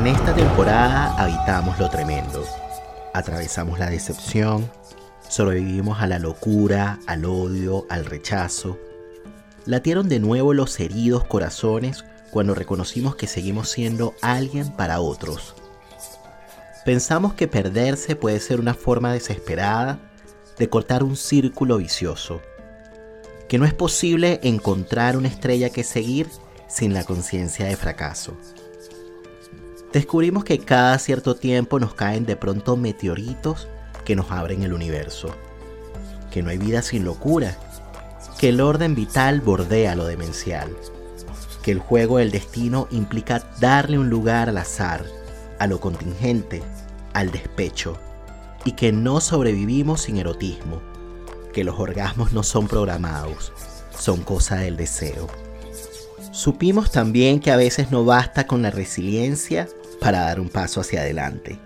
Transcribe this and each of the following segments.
En esta temporada habitamos lo tremendo. Atravesamos la decepción, sobrevivimos a la locura, al odio, al rechazo. Latieron de nuevo los heridos corazones cuando reconocimos que seguimos siendo alguien para otros. Pensamos que perderse puede ser una forma desesperada de cortar un círculo vicioso, que no es posible encontrar una estrella que seguir sin la conciencia de fracaso. Descubrimos que cada cierto tiempo nos caen de pronto meteoritos que nos abren el universo, que no hay vida sin locura, que el orden vital bordea lo demencial, que el juego del destino implica darle un lugar al azar, a lo contingente, al despecho, y que no sobrevivimos sin erotismo, que los orgasmos no son programados, son cosa del deseo. Supimos también que a veces no basta con la resiliencia para dar un paso hacia adelante,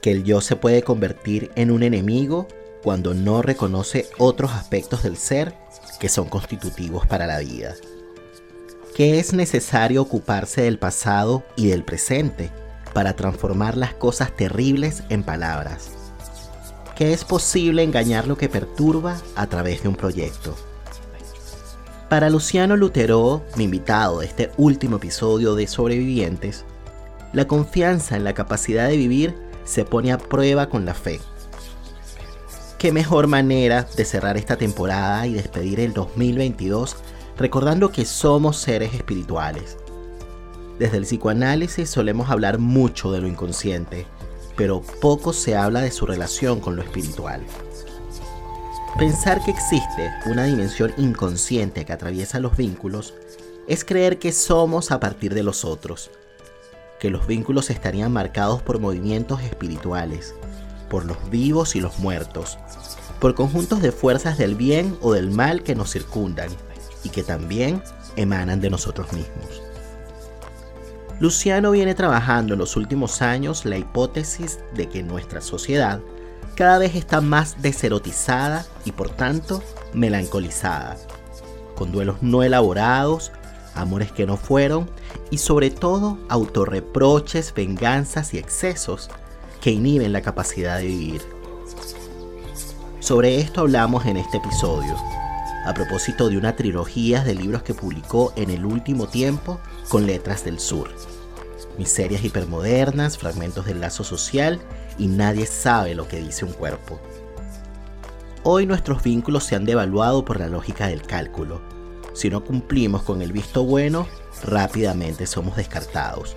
que el yo se puede convertir en un enemigo cuando no reconoce otros aspectos del ser que son constitutivos para la vida. Que es necesario ocuparse del pasado y del presente para transformar las cosas terribles en palabras, que es posible engañar lo que perturba a través de un proyecto. Para Luciano Lutero, mi invitado de este último episodio de Sobrevivientes, la confianza en la capacidad de vivir se pone a prueba con la fe. ¿Qué mejor manera de cerrar esta temporada y despedir el 2022 recordando que somos seres espirituales. Desde el psicoanálisis solemos hablar mucho de lo inconsciente, pero poco se habla de su relación con lo espiritual. Pensar que existe una dimensión inconsciente que atraviesa los vínculos es creer que somos a partir de los otros, que los vínculos estarían marcados por movimientos espirituales, por los vivos y los muertos, por conjuntos de fuerzas del bien o del mal que nos circundan, y que también emanan de nosotros mismos. Luciano viene trabajando en los últimos años la hipótesis de que nuestra sociedad cada vez está más deserotizada y por tanto melancolizada, con duelos no elaborados, amores que no fueron y sobre todo autorreproches, venganzas y excesos que inhiben la capacidad de vivir. Sobre esto hablamos en este episodio a propósito de una trilogía de libros que publicó en el último tiempo con Letras del Sur. Miserias hipermodernas, fragmentos del lazo social y nadie sabe lo que dice un cuerpo. Hoy nuestros vínculos se han devaluado por la lógica del cálculo. Si no cumplimos con el visto bueno, rápidamente somos descartados,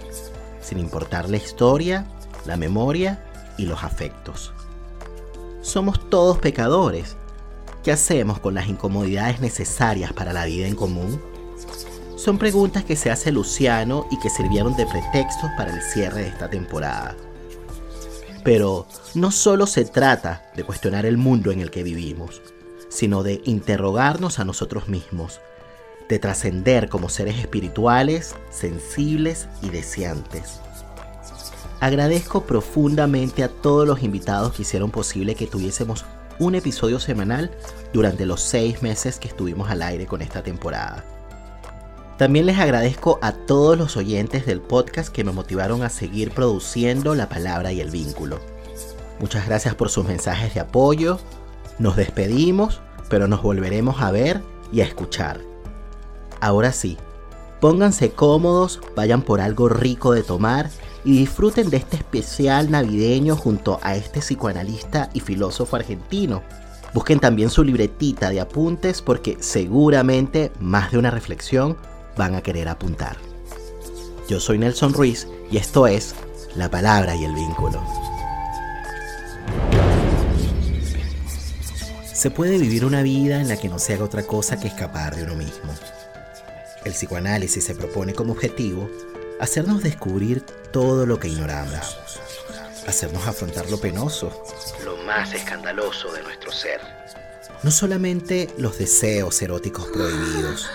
sin importar la historia, la memoria y los afectos. Somos todos pecadores ¿Qué hacemos con las incomodidades necesarias para la vida en común? Son preguntas que se hace Luciano y que sirvieron de pretextos para el cierre de esta temporada. Pero no solo se trata de cuestionar el mundo en el que vivimos, sino de interrogarnos a nosotros mismos, de trascender como seres espirituales, sensibles y deseantes. Agradezco profundamente a todos los invitados que hicieron posible que tuviésemos un episodio semanal durante los seis meses que estuvimos al aire con esta temporada. También les agradezco a todos los oyentes del podcast que me motivaron a seguir produciendo la palabra y el vínculo. Muchas gracias por sus mensajes de apoyo. Nos despedimos, pero nos volveremos a ver y a escuchar. Ahora sí, pónganse cómodos, vayan por algo rico de tomar y disfruten de este especial navideño junto a este psicoanalista y filósofo argentino. Busquen también su libretita de apuntes porque seguramente más de una reflexión van a querer apuntar. Yo soy Nelson Ruiz y esto es La Palabra y el Vínculo. Se puede vivir una vida en la que no se haga otra cosa que escapar de uno mismo. El psicoanálisis se propone como objetivo hacernos descubrir todo lo que ignoramos, hacernos afrontar lo penoso, lo más escandaloso de nuestro ser. No solamente los deseos eróticos prohibidos,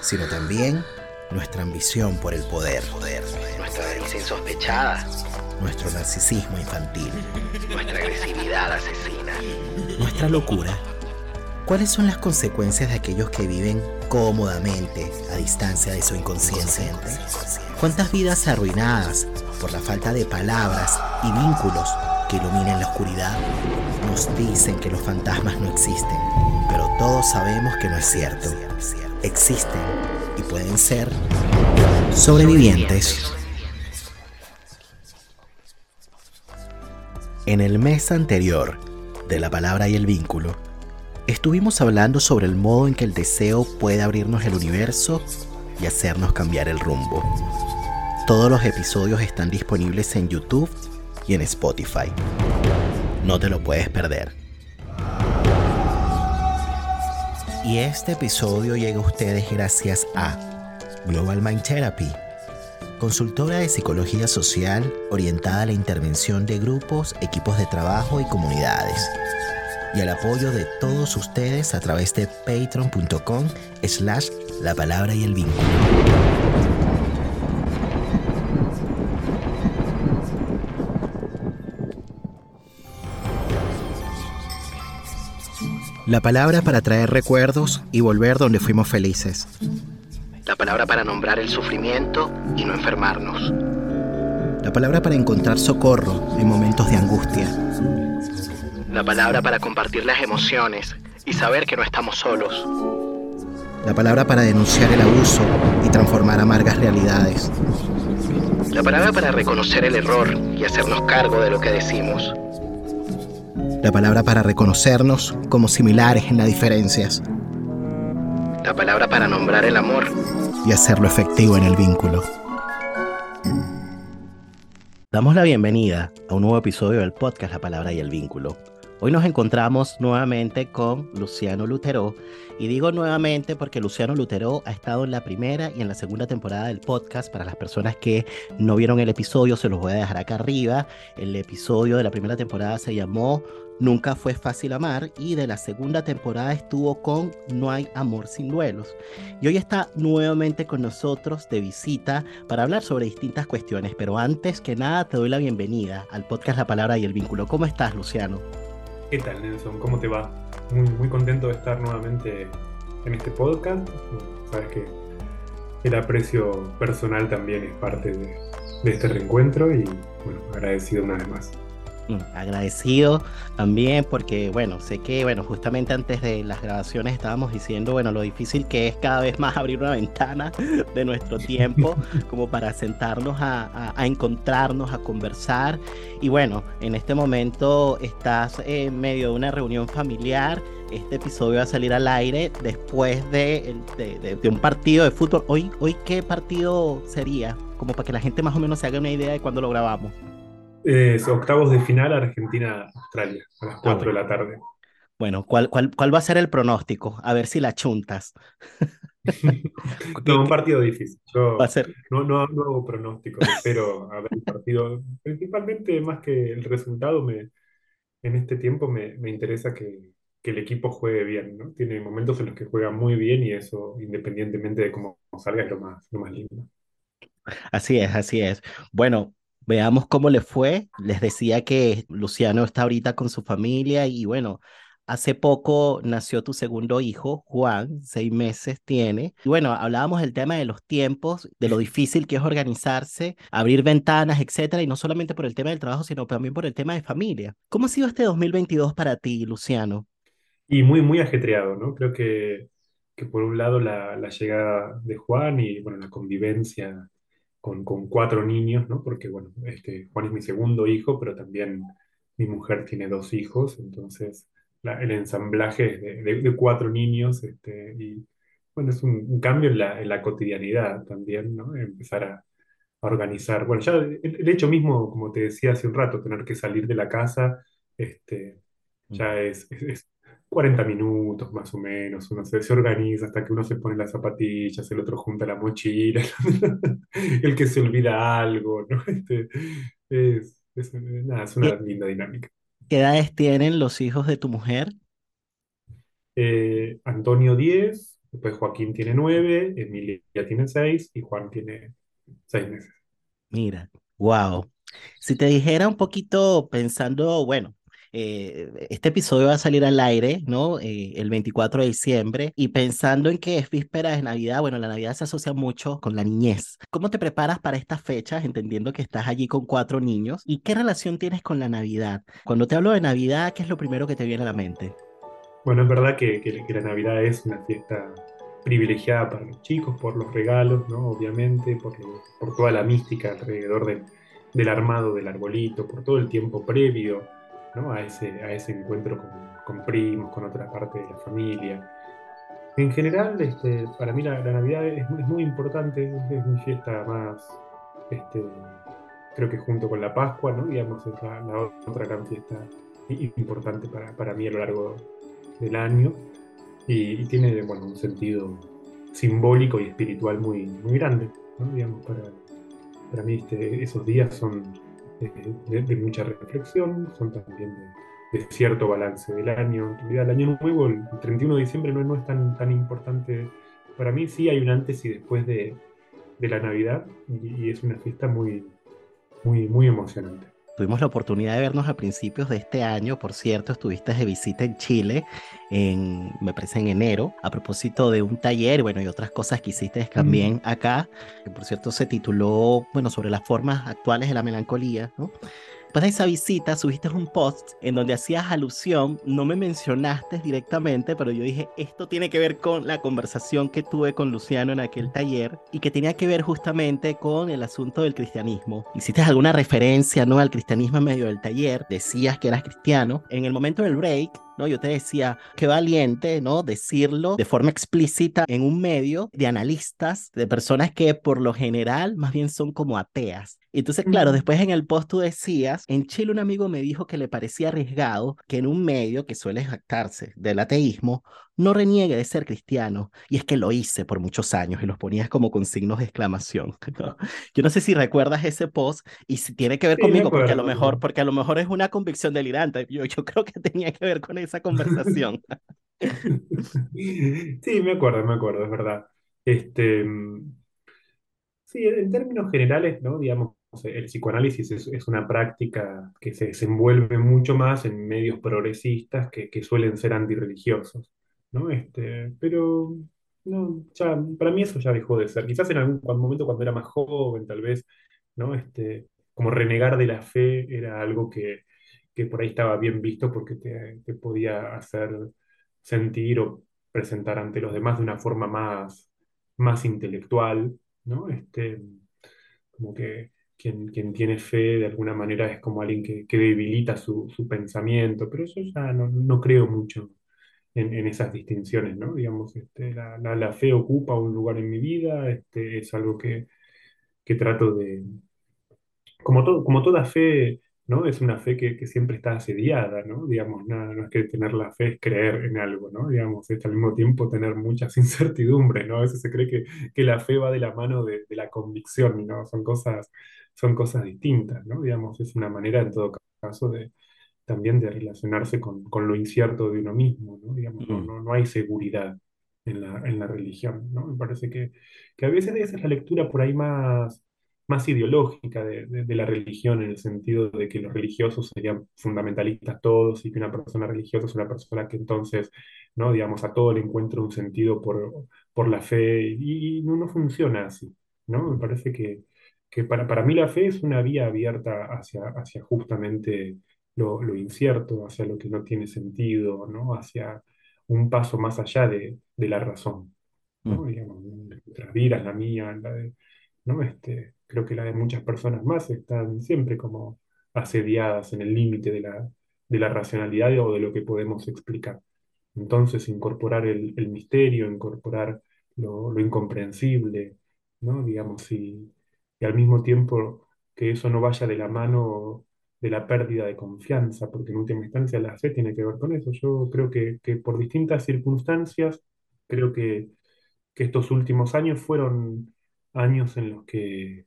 sino también nuestra ambición por el poder, poder nuestra delicia insospechada, nuestro narcisismo infantil, nuestra agresividad asesina, nuestra locura. ¿Cuáles son las consecuencias de aquellos que viven cómodamente a distancia de su inconsciente? ¿Cuántas vidas arruinadas por la falta de palabras y vínculos que iluminen la oscuridad, nos dicen que los fantasmas no existen, pero todos sabemos que no es cierto. Existen y pueden ser sobrevivientes. En el mes anterior de la palabra y el vínculo, estuvimos hablando sobre el modo en que el deseo puede abrirnos el universo y hacernos cambiar el rumbo. Todos los episodios están disponibles en YouTube y en Spotify. No te lo puedes perder. Y este episodio llega a ustedes gracias a Global Mind Therapy, consultora de psicología social orientada a la intervención de grupos, equipos de trabajo y comunidades. Y al apoyo de todos ustedes a través de patreon.com slash la palabra y el vínculo. La palabra para traer recuerdos y volver donde fuimos felices. La palabra para nombrar el sufrimiento y no enfermarnos. La palabra para encontrar socorro en momentos de angustia. La palabra para compartir las emociones y saber que no estamos solos. La palabra para denunciar el abuso y transformar amargas realidades. La palabra para reconocer el error y hacernos cargo de lo que decimos la palabra para reconocernos como similares en las diferencias, la palabra para nombrar el amor y hacerlo efectivo en el vínculo. Damos la bienvenida a un nuevo episodio del podcast La Palabra y el Vínculo. Hoy nos encontramos nuevamente con Luciano Lutero y digo nuevamente porque Luciano Lutero ha estado en la primera y en la segunda temporada del podcast. Para las personas que no vieron el episodio, se los voy a dejar acá arriba. El episodio de la primera temporada se llamó Nunca fue fácil amar y de la segunda temporada estuvo con No hay amor sin duelos. Y hoy está nuevamente con nosotros de visita para hablar sobre distintas cuestiones, pero antes que nada te doy la bienvenida al podcast La Palabra y el Vínculo. ¿Cómo estás, Luciano? ¿Qué tal, Nelson? ¿Cómo te va? Muy, muy contento de estar nuevamente en este podcast. Sabes que el aprecio personal también es parte de, de este reencuentro y bueno, agradecido una vez más. Mm, agradecido también porque, bueno, sé que, bueno, justamente antes de las grabaciones estábamos diciendo, bueno, lo difícil que es cada vez más abrir una ventana de nuestro tiempo como para sentarnos a, encontrarnos, a conversar. Y bueno, en este momento estás en medio de una reunión familiar. Este episodio va a salir al aire después de, de, un partido de fútbol. Hoy, hoy, ¿qué partido sería? Como para que la gente más o menos se haga una idea de cuándo lo grabamos octavos de final Argentina-Australia, a las 4 ah, de la tarde. Bueno, ¿cuál, cuál, ¿cuál va a ser el pronóstico? A ver si la chuntas. no, un partido difícil. Yo no, no, hago pronóstico, pero a ver el partido. Principalmente, más que el resultado, me, en este tiempo me, me interesa que, que, el equipo juegue bien, ¿no? Tiene momentos en los que juega muy bien y eso, independientemente de cómo salga, es lo más, lo más lindo. Así es, así es. Bueno, Veamos cómo le fue. Les decía que Luciano está ahorita con su familia y bueno, hace poco nació tu segundo hijo, Juan, seis meses tiene. Y bueno, hablábamos del tema de los tiempos, de lo difícil que es organizarse, abrir ventanas, etcétera, y no solamente por el tema del trabajo, sino también por el tema de familia. ¿Cómo ha sido este 2022 para ti, Luciano? Y muy, muy ajetreado, ¿no? Creo que, que por un lado la, la llegada de Juan y bueno, la convivencia con, cuatro niños, ¿no? Porque, bueno, este, Juan es mi segundo hijo, pero también mi mujer tiene dos hijos, entonces el ensamblaje es de, cuatro niños, este, y bueno, es un, cambio en la, en la, cotidianidad también, ¿no? Empezar a, organizar, bueno, ya el, hecho mismo, como te decía hace un rato, tener que salir de la casa, este, ya mm. es, 40 minutos más o menos, uno se, organiza hasta que uno se pone las zapatillas, el otro junta la mochila, el que se olvida algo, ¿no? Este, es, es, una linda dinámica. ¿Qué edades tienen los hijos de tu mujer? Eh, Antonio 10, después Joaquín tiene 9, Emilia tiene 6 y Juan tiene 6 meses. Mira, wow. Si te dijera un poquito pensando, bueno, eh, este episodio va a salir al aire, ¿no? Eh, el 24 de diciembre y pensando en que es víspera de Navidad, bueno, la Navidad se asocia mucho con la niñez. ¿Cómo te preparas para estas fechas, entendiendo que estás allí con cuatro niños? ¿Y qué relación tienes con la Navidad? Cuando te hablo de Navidad, ¿qué es lo primero que te viene a la mente? Bueno, es verdad que, que- que la Navidad es una fiesta privilegiada para los chicos por los regalos, ¿no? Obviamente, por, toda la mística alrededor del armado del arbolito, por todo el tiempo previo, ¿no? A ese, a ese encuentro con, con primos, con otra parte de la familia. En general, este, para mí la, la Navidad es, es muy importante, es mi fiesta más, este, creo que junto con la Pascua, ¿no? Digamos, es la, la otra gran fiesta importante para, para mí a lo largo del año y, y tiene, bueno, un sentido simbólico y espiritual muy, muy grande, ¿no? Digamos, para, para mí este, esos días son de, de mucha reflexión, son también de, de cierto balance del año. En realidad, el año nuevo, el 31 de diciembre, no, no es tan, tan importante para mí. Sí hay un antes y después de, de la Navidad y, y es una fiesta muy, muy, muy emocionante. Tuvimos la oportunidad de vernos a principios de este año, por cierto, estuviste de visita en Chile, en, me parece en enero, a propósito de un taller, bueno, y otras cosas que hiciste también acá, que por cierto se tituló, bueno, sobre las formas actuales de la melancolía, ¿no? Después de esa visita subiste un post en donde hacías alusión, no me mencionaste directamente, pero yo dije, esto tiene que ver con la conversación que tuve con Luciano en aquel taller y que tenía que ver justamente con el asunto del cristianismo. Hiciste alguna referencia, ¿no? Al cristianismo en medio del taller, decías que eras cristiano. En el momento del break, ¿no? Yo te decía, qué valiente, ¿no? Decirlo de forma explícita en un medio de analistas, de personas que por lo general más bien son como ateas. Y entonces, claro, después en el post tú decías, en Chile un amigo me dijo que le parecía arriesgado que en un medio que suele jactarse del ateísmo, no reniegue de ser cristiano. Y es que lo hice por muchos años y los ponías como con signos de exclamación. ¿no? Yo no sé si recuerdas ese post y si tiene que ver Sí, conmigo, porque a lo mejor, porque a lo mejor es una convicción delirante. Yo, yo creo que tenía que ver con esa conversación. Sí, me acuerdo, me acuerdo, es verdad. Este, sí, en términos generales, ¿no? Digamos, el psicoanálisis es, es una práctica que se desenvuelve mucho más en medios progresistas que, que suelen ser antirreligiosos, ¿no? Este, pero no, ya, para mí eso ya dejó de ser. Quizás en algún momento cuando era más joven, tal vez, ¿no? Este, como renegar de la fe era algo que, que por ahí estaba bien visto porque te, podía hacer sentir o presentar ante los demás de una forma más, más intelectual, ¿no? Este, como que quien, quien tiene fe de alguna manera es como alguien que, que debilita su, su pensamiento, pero yo ya no, no creo mucho en, esas distinciones, ¿no? Digamos, este, la, fe ocupa un lugar en mi vida, este, es algo que, trato de, como, toda fe, ¿no? Es una fe que, que siempre está asediada, ¿no? Digamos, no es que tener la fe es creer en algo, ¿no? Digamos, es al mismo tiempo tener muchas incertidumbres, ¿no? A veces se cree que, la fe va de la mano de, de la convicción, ¿no? Son cosas, son cosas distintas, ¿no? Digamos, es una manera en todo caso de también de relacionarse con, con lo incierto de uno mismo, ¿no? Digamos, no, Mm, no, no hay seguridad en la, en la religión, ¿no? Me parece que, que a veces esa es la lectura por ahí más, más ideológica de, de- de la religión, en el sentido de que los religiosos serían fundamentalistas todos y que una persona religiosa es una persona que entonces, ¿no? Digamos, a todo le encuentra un sentido por, por la fe y, y no, no funciona así, ¿no? Me parece que, que para, para mí la fe es una vía abierta hacia, hacia justamente lo, lo incierto, hacia lo que no tiene sentido, ¿no? Hacia un paso más allá de, de la razón, mm, ¿no? Digamos, nuestras vidas, la mía, la de, ¿no? Este, creo que la de muchas personas más están siempre como asediadas en el límite de la, de la racionalidad o de lo que podemos explicar. Entonces, incorporar el, el misterio, incorporar lo, lo incomprensible, ¿no? Digamos, y, y al mismo tiempo que eso no vaya de la mano de la pérdida de confianza, porque en última instancia la fe tiene que ver con eso. Yo creo que, que por distintas circunstancias, creo que, que estos últimos años fueron años en los que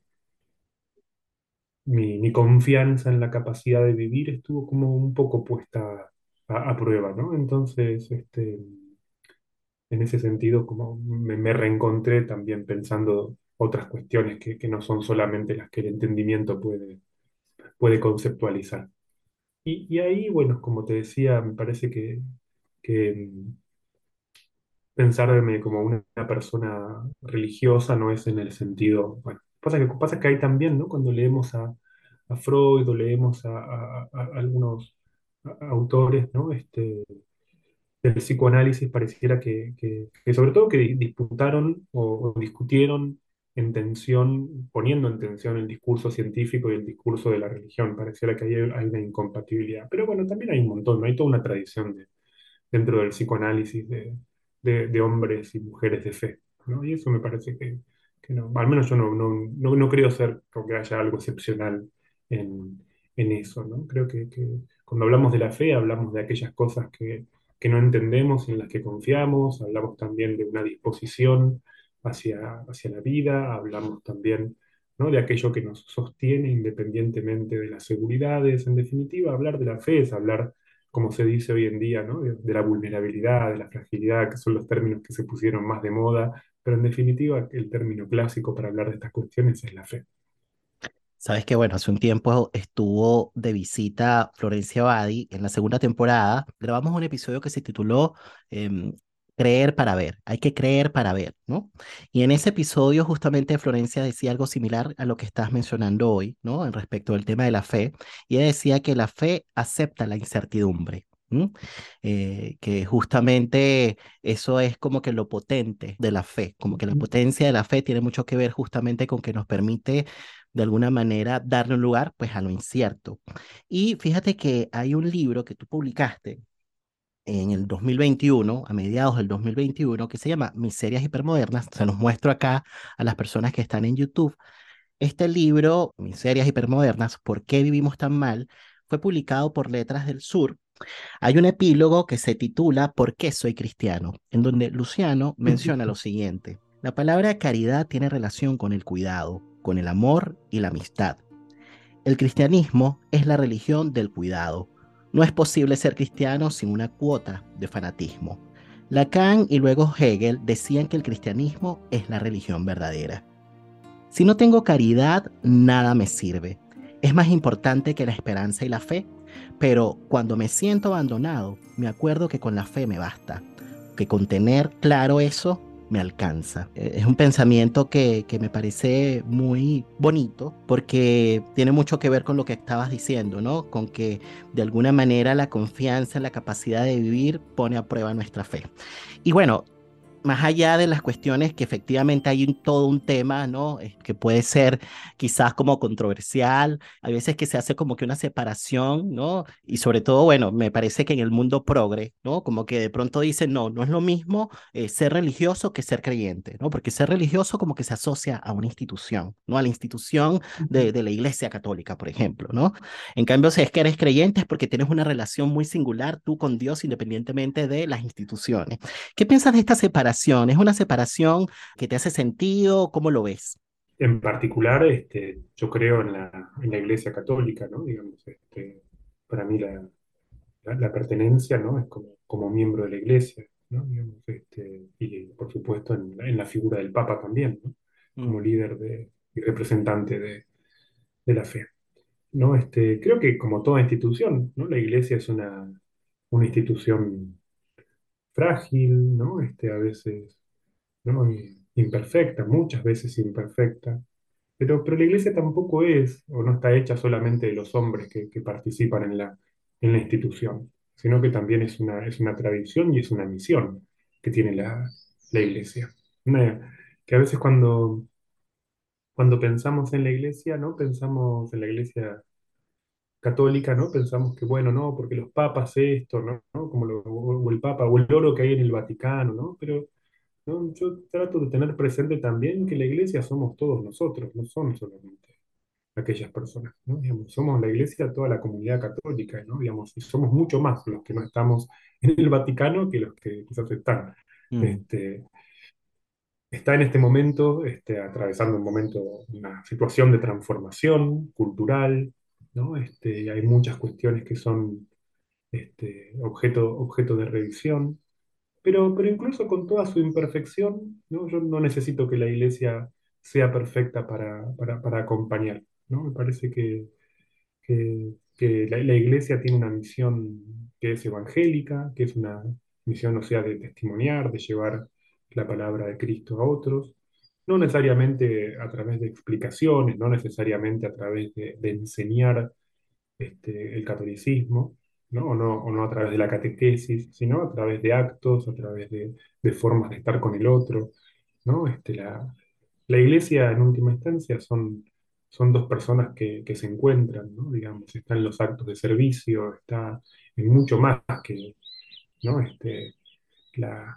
mi, confianza en la capacidad de vivir estuvo como un poco puesta a, prueba, ¿no? Entonces, este, en ese sentido, como me, reencontré también pensando otras cuestiones que no son solamente las que el entendimiento puede, puede conceptualizar. Y, ahí, bueno, como te decía, me parece que, que mm, pensarme como una, persona religiosa no es en el sentido, bueno, pasa que, pasa que hay también, ¿no? Cuando leemos a, Freud o leemos a, algunos autores, ¿no? Este, del psicoanálisis pareciera que, que- sobre todo que di- disputaron o discutieron en tensión, poniendo en tensión el discurso científico y el discurso de la religión. Pareciera que hay, hay una incompatibilidad. Pero bueno, también hay un montón, ¿no? Hay toda una tradición dentro del psicoanálisis de, de- de hombres y mujeres de fe, ¿no? Y eso me parece que, que no, al menos yo no, no, no, creo ser que haya algo excepcional en, en eso, ¿no? Creo que, que cuando hablamos de la fe hablamos de aquellas cosas que, que no entendemos y en las que confiamos, hablamos también de una disposición hacia, hacia la vida, hablamos también... ¿no? de aquello que nos sostiene independientemente de las seguridades. En definitiva, hablar de la fe es hablar como se dice hoy en día, ¿no? De, la vulnerabilidad, de la fragilidad, que son los términos que se pusieron más de moda, pero en definitiva el término clásico para hablar de estas cuestiones es la fe. Sabes que, bueno, hace un tiempo estuvo de visita Florencia Badi en la segunda temporada. Grabamos un episodio que se tituló em, Creer para ver. Hay que creer para ver, ¿no? Y en ese episodio justamente Florencia decía algo similar a lo que estás mencionando hoy, ¿no? En respecto al tema de la fe. Y ella decía que la fe acepta la incertidumbre. Eh, que justamente eso es como que lo potente de la fe, como que la potencia de la fe tiene mucho que ver justamente con que nos permite de alguna manera darle un lugar pues a lo incierto. Y fíjate que hay un libro que tú publicaste en el 2021, a mediados del 2021, que se llama Miserias Hipermodernas. Se los muestro acá a las personas que están en YouTube. Este libro, Miserias Hipermodernas, ¿por qué vivimos tan mal? Fue publicado por Letras del Sur. Hay un epílogo que se titula ¿Por qué soy cristiano? En donde Luciano menciona lo siguiente. La palabra caridad tiene relación con el cuidado, con el amor y la amistad. El cristianismo es la religión del cuidado. No es posible ser cristiano sin una cuota de fanatismo. Lacan y luego Hegel decían que el cristianismo es la religión verdadera. Si no tengo caridad, nada me sirve. Es más importante que la esperanza y la fe, pero cuando me siento abandonado, me acuerdo que con la fe me basta, que con tener claro eso me alcanza. Eh, Es un pensamiento que, que me parece muy bonito porque tiene mucho que ver con lo que estabas diciendo, ¿no? Con que de alguna manera la confianza la capacidad de vivir pone a prueba nuestra fe. Y bueno, más allá de las cuestiones que efectivamente hay un, todo un tema, ¿no? Que puede ser quizás como controversial, hay veces que se hace como que una separación, ¿no? Y sobre todo, bueno, me parece que en el mundo progre, ¿no? Como que de pronto dicen, no, no es lo mismo eh, ser religioso que ser creyente, ¿no? Porque ser religioso como que se asocia a una institución, ¿no? A la institución de, de la Iglesia Católica, por ejemplo, ¿no? En cambio, si es que eres creyente es porque tienes una relación muy singular tú con Dios independientemente de las instituciones. ¿Qué piensas de esta separación? ¿Es una separación que te hace sentido? ¿Cómo lo ves? En particular, este, yo creo en la, en la Iglesia Católica, ¿no? Digamos, este, para mí la, la, la pertenencia, ¿no? Es como, como miembro de la Iglesia, ¿no? Digamos, este, y por supuesto en, la en la figura del Papa también, ¿no? Como Mm, líder de, y representante de, de la fe. ¿no? Este, creo que como toda institución, ¿no? La iglesia es una, una institución frágil, ¿no? Este, a veces, ¿no? Imperfecta, muchas veces imperfecta, pero, pero la iglesia tampoco es o no está hecha solamente de los hombres que, participan en la, en la institución, sino que también es una, es una tradición y es una misión que tiene la, la iglesia. Que a veces cuando, cuando pensamos en la iglesia, ¿no? Pensamos en la iglesia católica, ¿no? Pensamos que, bueno, no, porque los papas esto, ¿no? ¿no? Como lo- o el papa, o el oro que hay en el Vaticano, ¿no? Pero ¿no? yo trato de tener presente también que la iglesia somos todos nosotros, no son solamente aquellas personas, ¿no? Digamos, somos la iglesia, toda la comunidad católica, ¿no? Digamos, y somos mucho más los que no estamos en el Vaticano que los que quizás están. mm, Este, está en este momento este, atravesando un momento, una situación de transformación cultural, ¿no? Este, hay muchas cuestiones que son este, objeto, objeto de revisión, pero, pero incluso con toda su imperfección, ¿no? Yo no necesito que la iglesia sea perfecta para, para, para acompañar, ¿no? Me parece que, que, que la, la iglesia tiene una misión que es evangélica, que es una misión, o sea, de testimoniar, de llevar la palabra de Cristo a otros, no necesariamente a través de explicaciones, no necesariamente a través de, enseñar este, el catolicismo, ¿no? O, no, o no a través de la catequesis, sino a través de actos, a través de, formas de estar con el otro, ¿no? Este, la, la iglesia, en última instancia, son, son dos personas que, se encuentran. Digamos, está en los actos de servicio, está en mucho más que, ¿no? Este, la-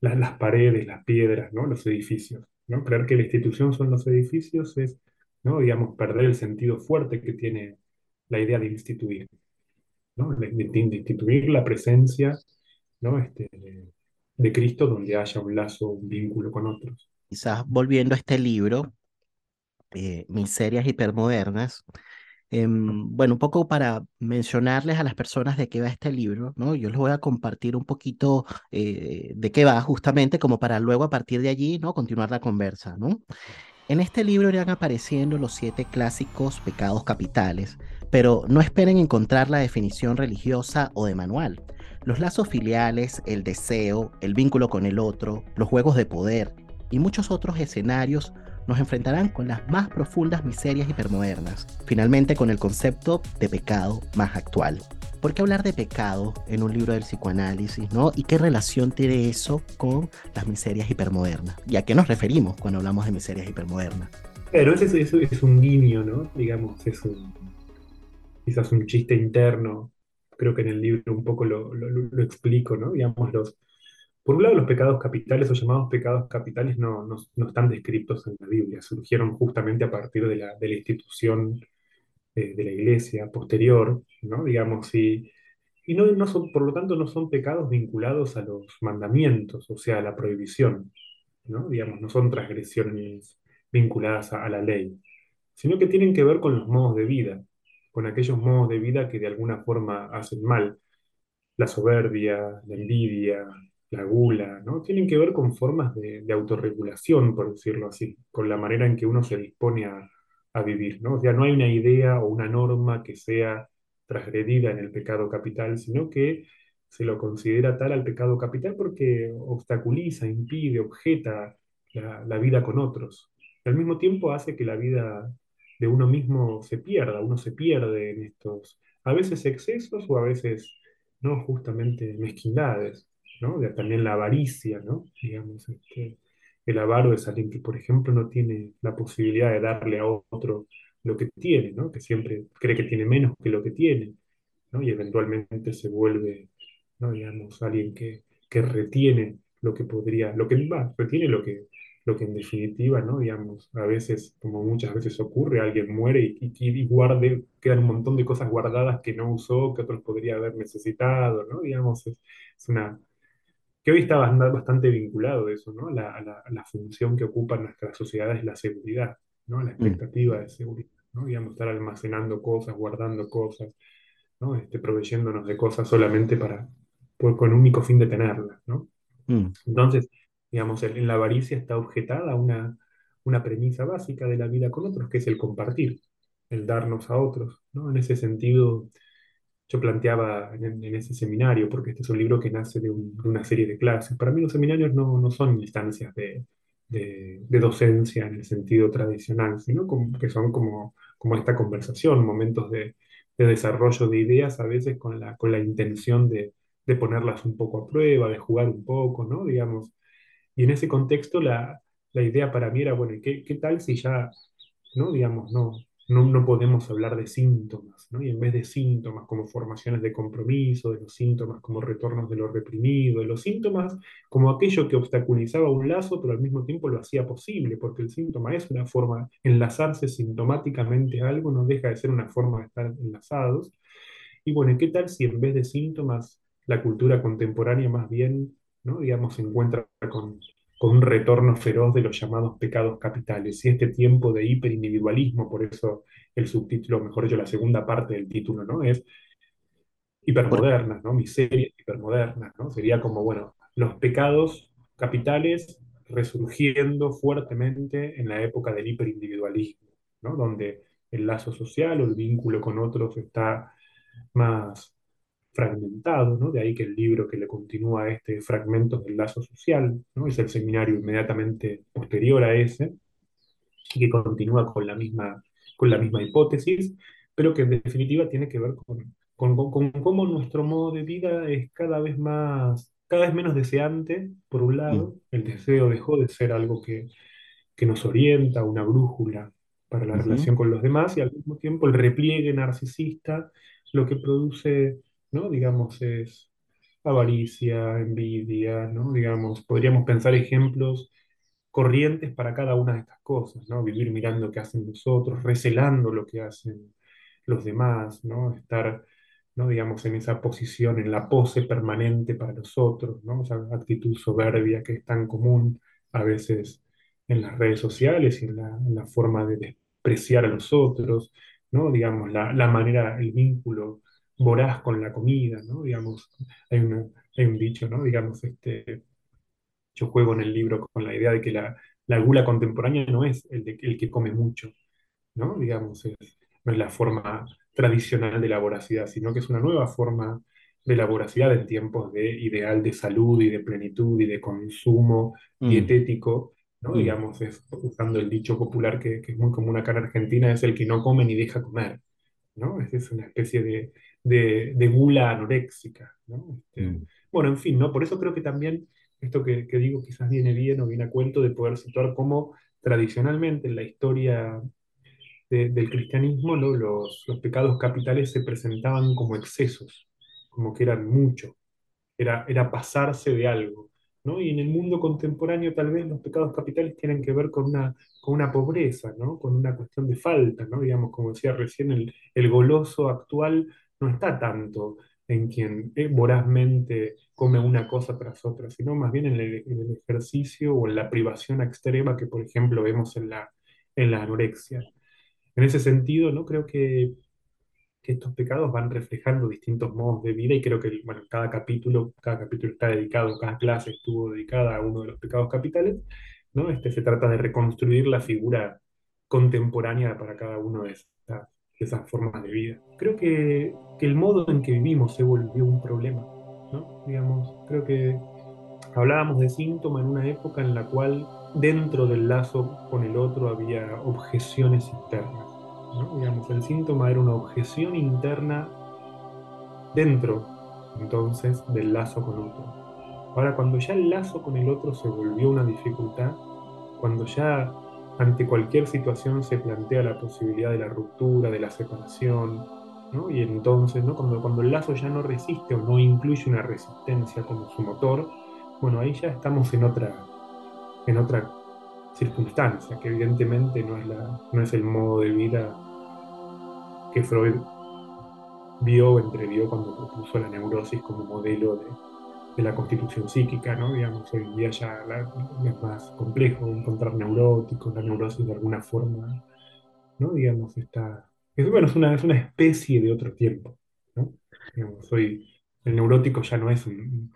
las paredes, las piedras, ¿no? Los edificios, Creer que la institución son los edificios es, ¿no? Digamos, perder el sentido fuerte que tiene la idea de instituir, ¿no? De, de- de instituir la presencia, ¿no? Este, de, de Cristo donde haya un lazo, un vínculo con otros. Quizás volviendo a este libro, eh, Miserias hipermodernas, em, bueno, un poco para mencionarles a las personas de qué va este libro, ¿no? Yo les voy a compartir un poquito eh, de qué va justamente como para luego a partir de allí, ¿no? Continuar la conversa, ¿no? En este libro irán apareciendo los siete clásicos pecados capitales, pero no esperen encontrar la definición religiosa o de manual. Los lazos filiales, el deseo, el vínculo con el otro, los juegos de poder y muchos otros escenarios nos enfrentarán con las más profundas miserias hipermodernas, finalmente con el concepto de pecado más actual. ¿Por qué hablar de pecado en un libro del psicoanálisis, no? ¿Y qué relación tiene eso con las miserias hipermodernas? ¿Y a qué nos referimos cuando hablamos de miserias hipermodernas? Es- eso es un guiño, ¿no? Digamos, es un, quizás un chiste interno. Creo que en el libro un poco lo explico, ¿no? Digamos, los, por un lado, los pecados capitales o llamados pecados capitales no, no, no están descritos en la Biblia, surgieron justamente a partir de la, de la institución eh, de la iglesia posterior, ¿no? Digamos, y, y no, no son, por lo tanto, no son pecados vinculados a los mandamientos, o sea, a la prohibición, ¿no? Digamos, no son transgresiones vinculadas a, a la ley, sino que tienen que ver con los modos de vida, con aquellos modos de vida que de alguna forma hacen mal la soberbia, la envidia, la gula, ¿no? Tienen que ver con formas de, autorregulación, por decirlo así, con la manera en que uno se dispone a, vivir, ¿no? O sea, no hay una idea o una norma que sea transgredida en el pecado capital, sino que se lo considera tal al pecado capital porque obstaculiza, impide, objeta la, la vida con otros. Al mismo tiempo hace que la vida de uno mismo se pierda, uno se pierde en estos, a veces excesos o a veces ¿no? Justamente mezquindades, ¿no? De- también la avaricia. Digamos, este, el avaro es alguien que, por ejemplo, no tiene la posibilidad de darle a otro lo que tiene, ¿no? Que siempre cree que tiene menos que lo que tiene. Y eventualmente se vuelve, ¿no? Digamos, alguien que, retiene lo que podría, lo que va, retiene lo que, lo que en definitiva, ¿no? Digamos, a veces, como muchas veces ocurre, alguien muere y, y, y guarde, quedan un montón de cosas guardadas que no usó, que otros podría haber necesitado, ¿no? Digamos, es una, que hoy está bastante, vinculado eso, ¿no? La, a la, a la función que ocupan nuestras sociedades, la seguridad, ¿no? La Mm, expectativa de seguridad, ¿no? Digamos, estar almacenando cosas, guardando cosas, ¿no? Este, proveyéndonos de cosas solamente para, por- con un único fin de tenerlas, ¿no? mm, Entonces, digamos, en la avaricia está objetada una, una premisa básica de la vida con otros, que es el compartir, el darnos a otros, ¿no? En ese sentido, yo planteaba en, ese seminario, porque este es un libro que nace de, un- de una serie de clases. Para mí los seminarios no, no son instancias de, docencia en el sentido tradicional, sino que son como, como esta conversación, momentos de, de desarrollo de ideas, a veces con la, con la intención de, de ponerlas un poco a prueba, de jugar un poco, ¿no? Digamos, y en ese contexto la, la idea para mí era, bueno, ¿y qué, qué tal si ya ¿no? Digamos, no, no, no podemos hablar de síntomas, ¿no? Y en vez de síntomas como formaciones de compromiso, de los síntomas como retornos de lo reprimido, de los síntomas como aquello que obstaculizaba un lazo, pero al mismo tiempo lo hacía posible, porque el síntoma es una forma, enlazarse sintomáticamente a algo no deja de ser una forma de estar enlazados. Y bueno, ¿y qué tal si en vez de síntomas, la cultura contemporánea más bien, ¿no? digamos, se encuentra con, con un retorno feroz de los llamados pecados capitales? Y este tiempo de hiperindividualismo, por eso el subtítulo, mejor dicho, la segunda parte del título, ¿no? Es hipermodernas, ¿no? Miserias hipermodernas, ¿no? Sería como, bueno, los pecados capitales resurgiendo fuertemente en la época del hiperindividualismo, ¿no? Donde el lazo social o el vínculo con otros está más fragmentado, ¿no? De ahí que el libro que le continúa a este Fragmentos del lazo social, ¿no? Es el seminario inmediatamente posterior a ese, y que continúa con la misma, con la misma hipótesis, pero que en definitiva tiene que ver con, con, con cómo nuestro modo de vida es cada vez más, cada vez menos deseante, por un mm, lado, el deseo dejó de ser algo que, que nos orienta, una brújula para la relación con los demás, y al mismo tiempo el repliegue narcisista lo que produce, ¿no? Digamos, es avaricia, envidia, ¿no? Digamos, podríamos pensar ejemplos corrientes para cada una de estas cosas, ¿no? Vivir mirando qué hacen los otros, recelando lo que hacen los demás, ¿no? Estar, ¿no? Digamos, en esa posición, en la pose permanente para los otros, ¿no? Esa actitud soberbia que es tan común a veces en las redes sociales y en la, en la forma de despreciar a los otros, ¿no? Digamos, la, la manera, el vínculo voraz con la comida, ¿no? Digamos, hay, una, hay un dicho, ¿no? Digamos, este yo juego en el libro con la idea de que la, la gula contemporánea no es el, de, el que come mucho, ¿no? Digamos, es- no es la forma tradicional de la voracidad, sino que es una nueva forma de la voracidad en tiempos de ideal de salud y de plenitud y de consumo mm, dietético, ¿no? mm, Digamos, es, usando el dicho popular que, que es muy común acá en Argentina, es el que no come ni deja comer, ¿no? Es, una especie de, de, de gula anoréxica, ¿no? Este, mm, bueno, en fin, ¿no? Por eso creo que también esto que, que digo quizás viene bien o viene a cuento de poder situar cómo tradicionalmente en la historia de- del cristianismo, ¿no? Los, los pecados capitales se presentaban como excesos, como que eran mucho, era, era pasarse de algo, ¿no? Y en el mundo contemporáneo tal vez los pecados capitales tienen que ver con una, con una pobreza, ¿no? Con una cuestión de falta, ¿no? Digamos, como decía recién, el, el goloso actual no está tanto en quien eh, vorazmente come una cosa tras otra, sino más bien en el, en el ejercicio o en la privación extrema que, por ejemplo, vemos en la, en la anorexia. En ese sentido, ¿no? Creo que que estos pecados van reflejando distintos modos de vida y creo que, bueno, cada capítulo, cada capítulo está dedicado, cada clase estuvo dedicada a uno de los pecados capitales, ¿no? Este se trata de reconstruir la figura contemporánea para cada uno de estas, de esas formas de vida. Creo que, que el modo en que vivimos se volvió un problema, ¿no? Digamos, creo que hablábamos de síntoma en una época en la cual dentro del lazo con el otro había objeciones internas. Digamos, el síntoma era una objeción interna dentro, entonces, del lazo con otro. Ahora, cuando ya el lazo con el otro se volvió una dificultad, cuando ya ante cualquier situación se plantea la posibilidad de la ruptura, de la separación, ¿no? Y entonces, ¿no? Cuando, cuando el lazo ya no resiste o no incluye una resistencia como su motor, bueno, ahí ya estamos en otra, en otra circunstancia, que evidentemente no es, la, no es el modo de vida que Freud vio o entrevió cuando propuso la neurosis como modelo de, de la constitución psíquica, ¿no? Digamos, hoy día ya la- es más complejo encontrar neuróticos, la neurosis de alguna forma, ¿no? Digamos, está... Es, bueno, es una, es una especie de otro tiempo, ¿no? Digamos, el neurótico ya no es un,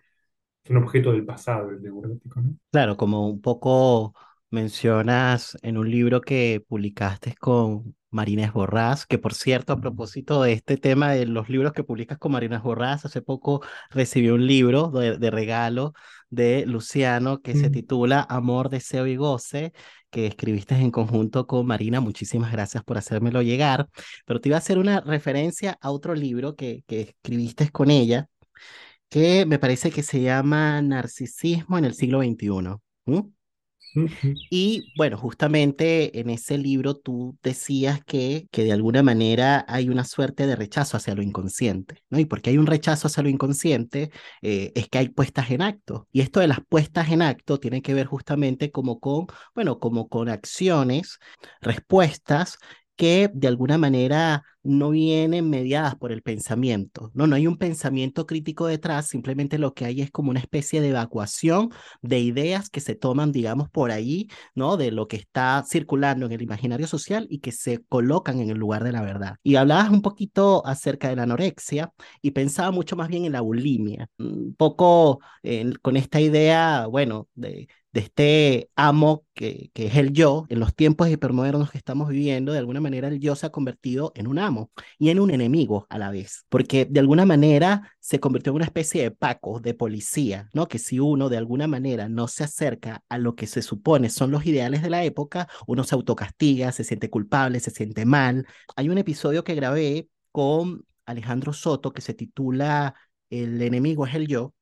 un objeto del pasado, el neurótico, ¿no? Claro, como un poco mencionas en un libro que publicaste con Marina Borrás, que por cierto, a propósito de este tema de los libros que publicas con Marina Borrás, hace poco recibí un libro de, de regalo de Luciano que se Mm. titula Amor, Deseo y Goce, que escribiste en conjunto con Marina. Muchísimas gracias por hacérmelo llegar, pero te iba a hacer una referencia a otro libro que, que escribiste con ella que me parece que se llama Narcisismo en el siglo XXI. Y bueno, justamente en ese libro tú decías que, que de alguna manera hay una suerte de rechazo hacia lo inconsciente, ¿no? Y porque hay un rechazo hacia lo inconsciente, eh, es que hay puestas en acto. Y esto de las puestas en acto tiene que ver justamente como con, bueno, como con acciones, respuestas que de alguna manera no vienen mediadas por el pensamiento, ¿no? No hay un pensamiento crítico detrás, simplemente lo que hay es como una especie de evacuación de ideas que se toman, digamos, por ahí ¿no? De lo que está circulando en el imaginario social y que se colocan en el lugar de la verdad. Y hablabas un poquito acerca de la anorexia y pensaba mucho más bien en la bulimia, un poco con esta idea, bueno, de, de este amo que, que es el yo, en los tiempos hipermodernos que estamos viviendo, de alguna manera el yo se ha convertido en un amo y en un enemigo a la vez, porque de alguna manera se convirtió en una especie de paco, de policía, ¿no? Que si uno de alguna manera no se acerca a lo que se supone son los ideales de la época, uno se autocastiga, se siente culpable, se siente mal. Hay un episodio que grabé con Alejandro Soto que se titula El enemigo es el yo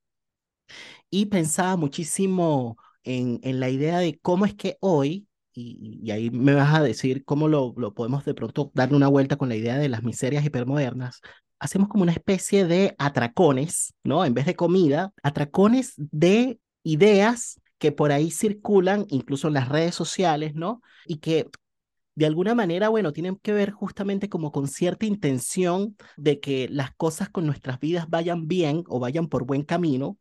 y pensaba muchísimo en, en la idea de cómo es que hoy, y, ahí me vas a decir cómo lo, lo podemos de pronto darle una vuelta con la idea de las miserias hipermodernas, hacemos como una especie de atracones, ¿no? En vez de comida, atracones de ideas que por ahí circulan, incluso en las redes sociales, ¿no? Y que de alguna manera, bueno, tienen que ver justamente como con cierta intención de que las cosas con nuestras vidas vayan bien o vayan por buen camino,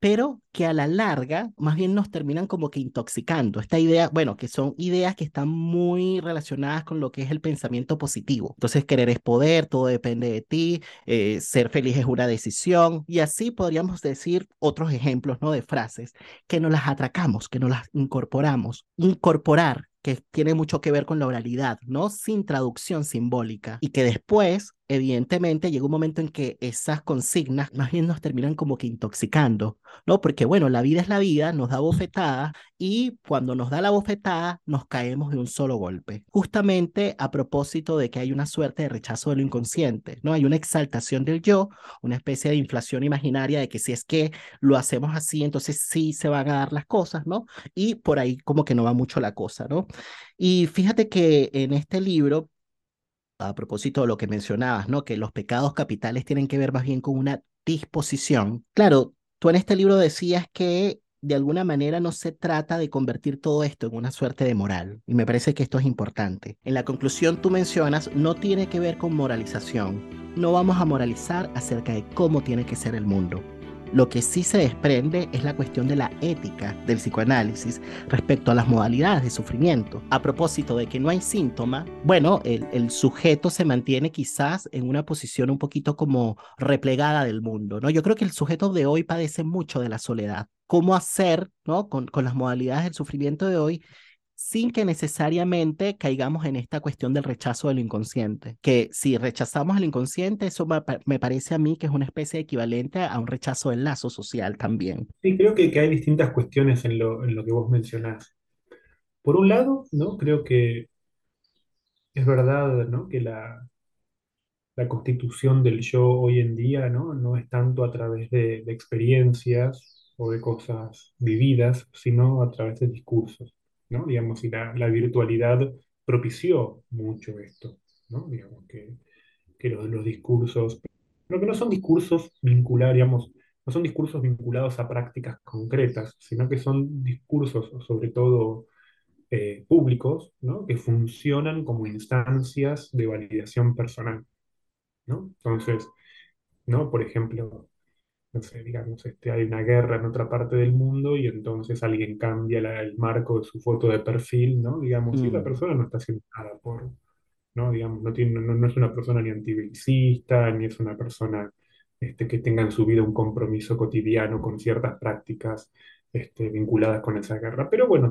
pero que a la larga más bien nos terminan como que intoxicando. Esta idea, bueno, que son ideas que están muy relacionadas con lo que es el pensamiento positivo. Entonces, querer es poder, todo depende de ti, eh, ser feliz es una decisión, y así podríamos decir otros ejemplos, ¿no? De frases que nos las atracamos, que nos las incorporamos. Incorporar que tiene mucho que ver con la oralidad, ¿no? Sin traducción simbólica. Y que después, evidentemente, llega un momento en que esas consignas más bien nos terminan como que intoxicando, ¿no? Porque, bueno, la vida es la vida, nos da bofetada y cuando nos da la bofetada, nos caemos de un solo golpe. Justamente a propósito de que hay una suerte de rechazo de lo inconsciente, ¿no? Hay una exaltación del yo, una especie de inflación imaginaria de que si es que lo hacemos así, entonces sí se van a dar las cosas, ¿no? Y por ahí como que no va mucho la cosa, ¿no? Y fíjate que en este libro, a propósito de lo que mencionabas, ¿no? Que los pecados capitales tienen que ver más bien con una disposición. Claro, tú en este libro decías que de alguna manera no se trata de convertir todo esto en una suerte de moral. Y me parece que esto es importante. En la conclusión tú mencionas, no tiene que ver con moralización. No vamos a moralizar acerca de cómo tiene que ser el mundo. Lo que sí se desprende es la cuestión de la ética del psicoanálisis respecto a las modalidades de sufrimiento. A propósito de que no hay síntoma, bueno, el, sujeto se mantiene quizás en una posición un poquito como replegada del mundo, ¿no? Yo creo que el sujeto de hoy padece mucho de la soledad. ¿Cómo hacer, ¿no? Con, con las modalidades del sufrimiento de hoy sin que necesariamente caigamos en esta cuestión del rechazo del inconsciente. Que si rechazamos el inconsciente, eso me parece a mí que es una especie equivalente a un rechazo del lazo social también. Sí, creo que, hay distintas cuestiones en lo, lo que vos mencionás. Por un lado, ¿no? Creo que es verdad, ¿no? Que la, la constitución del yo hoy en día, ¿no? No es tanto a través de, de experiencias o de cosas vividas, sino a través de discursos. Digamos, y la, virtualidad propició mucho esto, ¿no? Digamos que, que los, discursos, pero que no son discursos vinculados, digamos, no son discursos vinculados a prácticas concretas, sino que son discursos, sobre todo eh, públicos, ¿no? que funcionan como instancias de validación personal. Entonces, ¿no? por ejemplo, no sé, digamos, este, hay una guerra en otra parte del mundo y entonces alguien cambia la- el marco de su foto de perfil, ¿no? Digamos, y la Mm, persona no está haciendo nada por, ¿no? Digamos, no tiene, no, no es una persona ni antibelicista, ni es una persona este, que tenga en su vida un compromiso cotidiano con ciertas prácticas este, vinculadas con esa guerra. Pero bueno,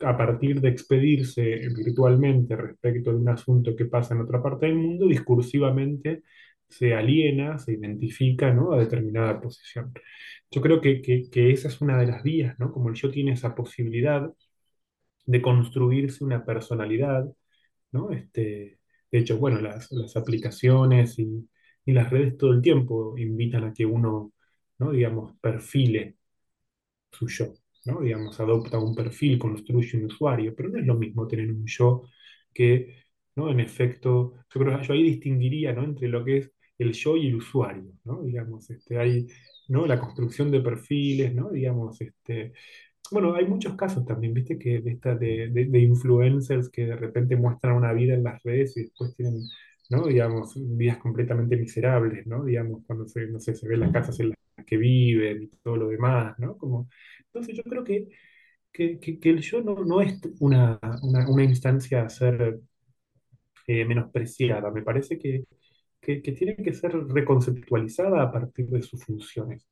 a partir de expedirse virtualmente respecto de un asunto que pasa en otra parte del mundo, discursivamente se aliena, se identifica, ¿no? a determinada posición. Yo creo que, que, esa es una de las vías, ¿no? Como el yo tiene esa posibilidad de construirse una personalidad ¿no? Este, de hecho, bueno, las, las aplicaciones y, y las redes todo el tiempo invitan a que uno, ¿no? Digamos, perfile su yo, ¿no? Digamos, adopta un perfil, construye un usuario, pero no es lo mismo tener un yo que, ¿no? En efecto, yo creo que yo ahí distinguiría, ¿no? Entre lo que es el yo y el usuario, ¿no? Digamos, este, hay, ¿no? La construcción de perfiles, ¿no? Digamos, este, bueno, hay muchos casos también, viste, que de, esta, de, de, de influencers que de repente muestran una vida en las redes y después tienen, ¿no? Digamos, vidas completamente miserables, ¿no? Digamos, cuando se, no sé, se ven las casas en las que viven y todo lo demás, ¿no? Como, entonces yo creo que, que, que- que el yo no, no es una, una, una instancia a ser eh, menospreciada, me parece que, que, tiene que ser reconceptualizada a partir de sus funciones.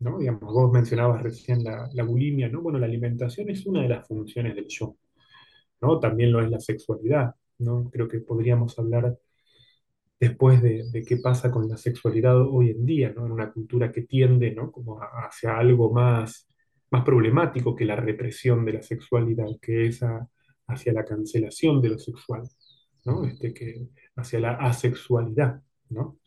¿no? Digamos, vos mencionabas recién la, bulimia, ¿no? Bueno, la alimentación es una de las funciones del yo, ¿no? También lo es la sexualidad, ¿no? Creo que podríamos hablar después de, de qué pasa con la sexualidad hoy en día, ¿no? En una cultura que tiende, ¿no? Como hacia algo más, más problemático que la represión de la sexualidad, que es hacia la cancelación de lo sexual, ¿no? Este, que, hacia la asexualidad, ¿no?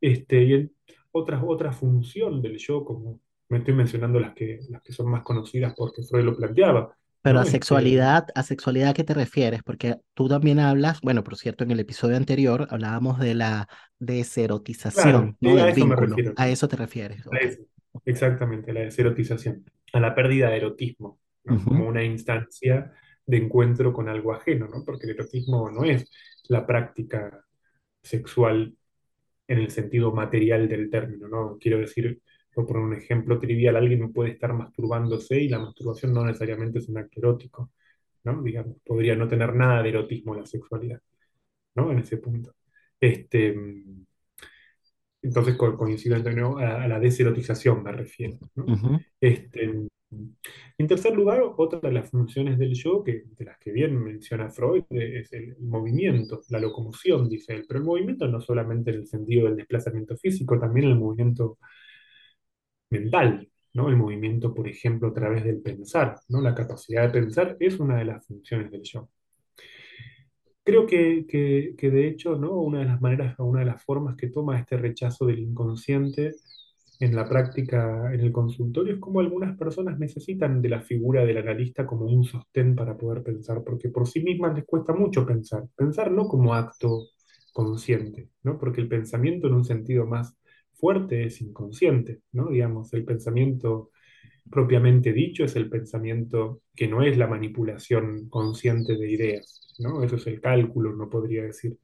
Este, y en otra, otra función del yo, como me estoy mencionando las que, las que son más conocidas porque Freud lo planteaba, Pero ¿no? a Este, sexualidad, ¿a sexualidad a qué te refieres? Porque tú también hablas, bueno, por cierto, en el episodio anterior hablábamos de la claro, deserotización, ¿no? sí, a Del eso me vínculo. refiero. A eso te refieres, A ok. eso, exactamente, la deserotización, a la pérdida de erotismo, ¿no? Ujú, Como una instancia de encuentro con algo ajeno, ¿no? Porque el erotismo no es la práctica sexual en el sentido material del término, ¿no? Quiero decir, por poner un ejemplo trivial, alguien puede estar masturbándose y la masturbación no necesariamente es un acto erótico, ¿no? Digamos, podría no tener nada de erotismo la sexualidad, ¿no? En ese punto. Este, entonces co- coincido en a, a la deserotización, me refiero. Este, en tercer lugar, otra de las funciones del yo, que, de las que bien menciona Freud, eh, es el movimiento, la locomoción, dice él. Pero el movimiento no solamente en el sentido del desplazamiento físico, también el movimiento mental, ¿no? El movimiento, por ejemplo, a través del pensar, ¿no? La capacidad de pensar es una de las funciones del yo. Creo que, que, de hecho, ¿no? Una de las maneras, una de las formas que toma este rechazo del inconsciente en la práctica, en el consultorio, es como algunas personas necesitan de la figura del analista como un sostén para poder pensar, porque por sí mismas les cuesta mucho pensar. Pensar no como acto consciente, ¿no? Porque el pensamiento en un sentido más fuerte es inconsciente, ¿no? Digamos, el pensamiento propiamente dicho es el pensamiento que no es la manipulación consciente de ideas, ¿no? Eso es el cálculo, no podría decir,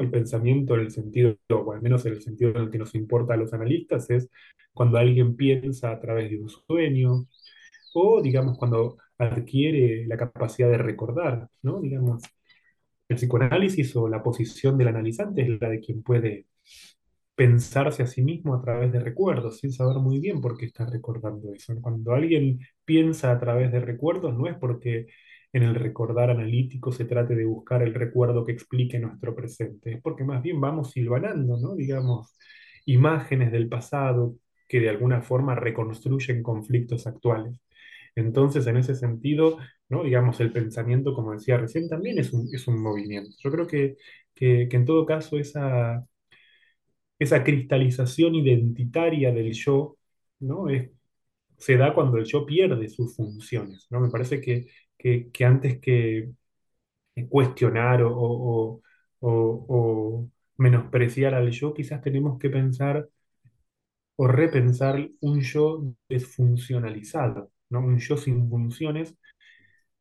El pensamiento en el sentido, o al menos en el sentido en el que nos importa a los analistas, es cuando alguien piensa a través de un sueño, o digamos cuando adquiere la capacidad de recordar, ¿no? Digamos, el psicoanálisis o la posición del analizante es la de quien puede pensarse a sí mismo a través de recuerdos, sin saber muy bien por qué está recordando eso. Cuando alguien piensa a través de recuerdos, no es porque en el recordar analítico se trate de buscar el recuerdo que explique nuestro presente, es porque más bien vamos silvanando, ¿no? Digamos, imágenes del pasado que de alguna forma reconstruyen conflictos actuales. Entonces, en ese sentido, ¿no? Digamos, el pensamiento, como decía recién, también es un, es un movimiento. Yo creo que, que, que en todo caso esa esa cristalización identitaria del yo, ¿no? Es, se da cuando el yo pierde sus funciones, ¿no? Me parece que, que, antes que cuestionar o, menospreciar al yo, quizás tenemos que pensar o repensar un yo desfuncionalizado, ¿no? Un yo sin funciones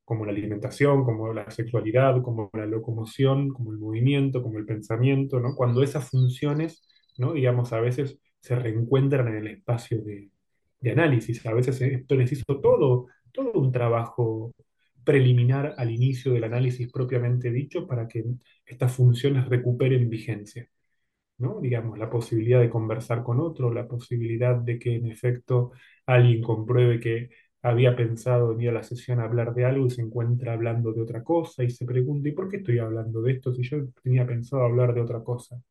como la alimentación, como la sexualidad, como la locomoción, como el movimiento, como el pensamiento, ¿no? Cuando esas funciones, ¿no? Digamos, a veces se reencuentran en el espacio de, de análisis. A veces esto necesita todo, todo un trabajo preliminar al inicio del análisis propiamente dicho para que estas funciones recuperen vigencia. ¿no? Digamos, la posibilidad de conversar con otro, la posibilidad de que en efecto alguien compruebe que había pensado en ir a la sesión a hablar de algo y se encuentra hablando de otra cosa y se pregunta, ¿y por qué estoy hablando de esto si yo tenía pensado hablar de otra cosa?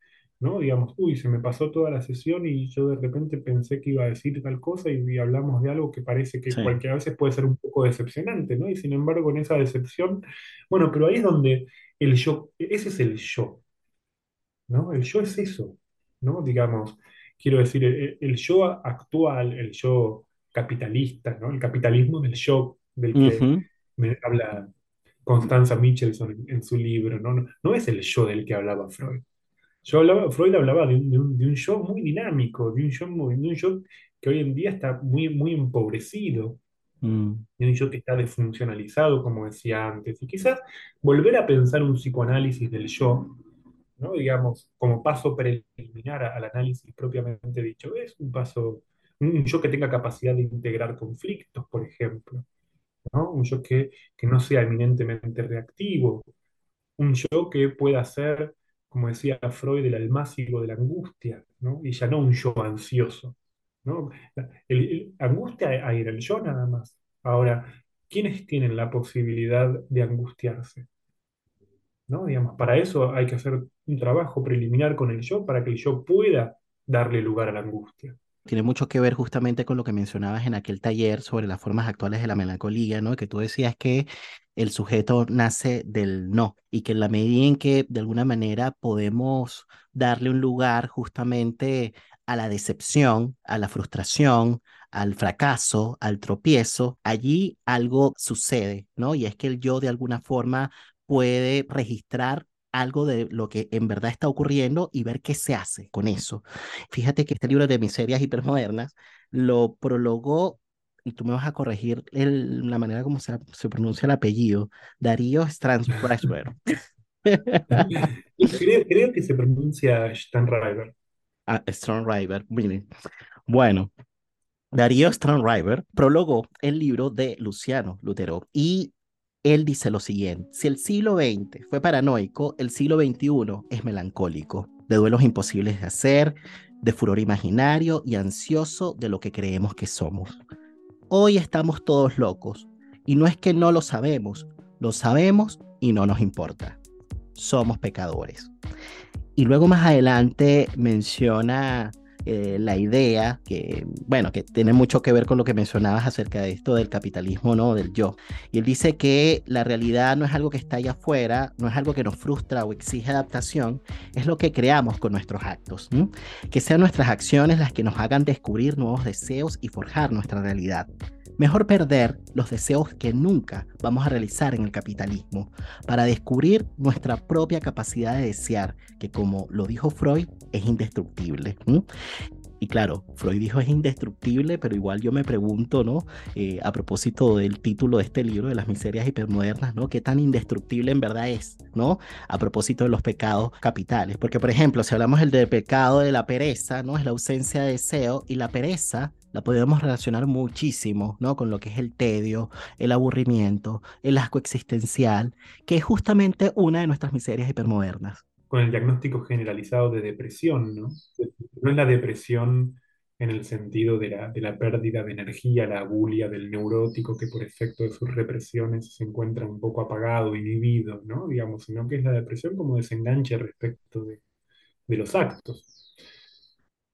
¿No? Digamos, uy, se me pasó toda la sesión y yo de repente pensé que iba a decir tal cosa y, y hablamos de algo que parece que Sí. cualquier veces puede ser un poco decepcionante, ¿no? Y sin embargo, en esa decepción, bueno, pero ahí es donde el yo, ese es el yo, ¿no? El yo es eso, ¿no? Digamos, quiero decir, el, el yo actual, el yo capitalista, ¿no? El capitalismo del yo del que me habla Constanza Michelson en, en su libro, ¿no? No, no es el yo del que hablaba Freud. Yo hablaba, Freud hablaba de un, de un- de un yo muy dinámico, de un yo, muy- de un yo que hoy en día está muy, muy empobrecido, mm, de un yo que está desfuncionalizado, como decía antes. Y quizás volver a pensar un psicoanálisis del yo ¿no? Digamos, como paso preliminar a- al análisis propiamente dicho, es un paso, un yo que tenga capacidad de integrar conflictos, por ejemplo, ¿no? Un yo que, que no sea eminentemente reactivo, un yo que pueda ser, como decía Freud, el almácigo de la angustia, ¿no? Y ya no un yo ansioso. ¿no? Angustia a ir el yo nada más. Ahora, ¿quiénes tienen la posibilidad de angustiarse? ¿No? Digamos, para eso hay que hacer un trabajo preliminar con el yo para que el yo pueda darle lugar a la angustia. Tiene mucho que ver justamente con lo que mencionabas en aquel taller sobre las formas actuales de la melancolía, ¿no? Que tú decías que el sujeto nace del no y que en la medida en que de alguna manera podemos darle un lugar justamente a la decepción, a la frustración, al fracaso, al tropiezo, allí algo sucede, ¿no? Y es que el yo de alguna forma puede registrar algo de lo que en verdad está ocurriendo y ver qué se hace con eso. Fíjate que este libro de miserias hipermodernas lo prologó, y tú me vas a corregir el- la manera como se, se pronuncia el apellido, Darío Strasberg. Creo, creo que se pronuncia Steinreiber. Ah, Strasberg, miren. Bueno, Darío Strasberg prologó el libro de Luciano Lutero y él dice lo siguiente, si el siglo XX fue paranoico, el siglo XXI es melancólico, de duelos imposibles de hacer, de furor imaginario y ansioso de lo que creemos que somos. Hoy estamos todos locos y no es que no lo sabemos, lo sabemos y no nos importa. Somos pecadores. Y luego más adelante menciona eh, la idea que, bueno, que tiene mucho que ver con lo que mencionabas acerca de esto del capitalismo, ¿no? Del yo. Y él dice que la realidad no es algo que está allá afuera, no es algo que nos frustra o exige adaptación, es lo que creamos con nuestros actos. Que sean nuestras acciones las que nos hagan descubrir nuevos deseos y forjar nuestra realidad. Mejor perder los deseos que nunca vamos a realizar en el capitalismo para descubrir nuestra propia capacidad de desear, que como lo dijo Freud, es indestructible. Y claro, Freud dijo es indestructible, pero igual yo me pregunto, ¿no? Eh, a propósito del título de este libro, de las miserias hipermodernas, ¿no? ¿Qué tan indestructible en verdad es, ¿no? A propósito de los pecados capitales. Porque, por ejemplo, si hablamos del pecado de la pereza, ¿no? Es la ausencia de deseo y la pereza la podemos relacionar muchísimo, ¿no? Con lo que es el tedio, el aburrimiento, el asco existencial, que es justamente una de nuestras miserias hipermodernas. con el diagnóstico generalizado de depresión, ¿no? No es la depresión en el sentido de la, de la pérdida de energía, la abulia del neurótico que por efecto de sus represiones se encuentra un poco apagado, inhibido, ¿no? Digamos, sino que es la depresión como desenganche respecto de, de los actos.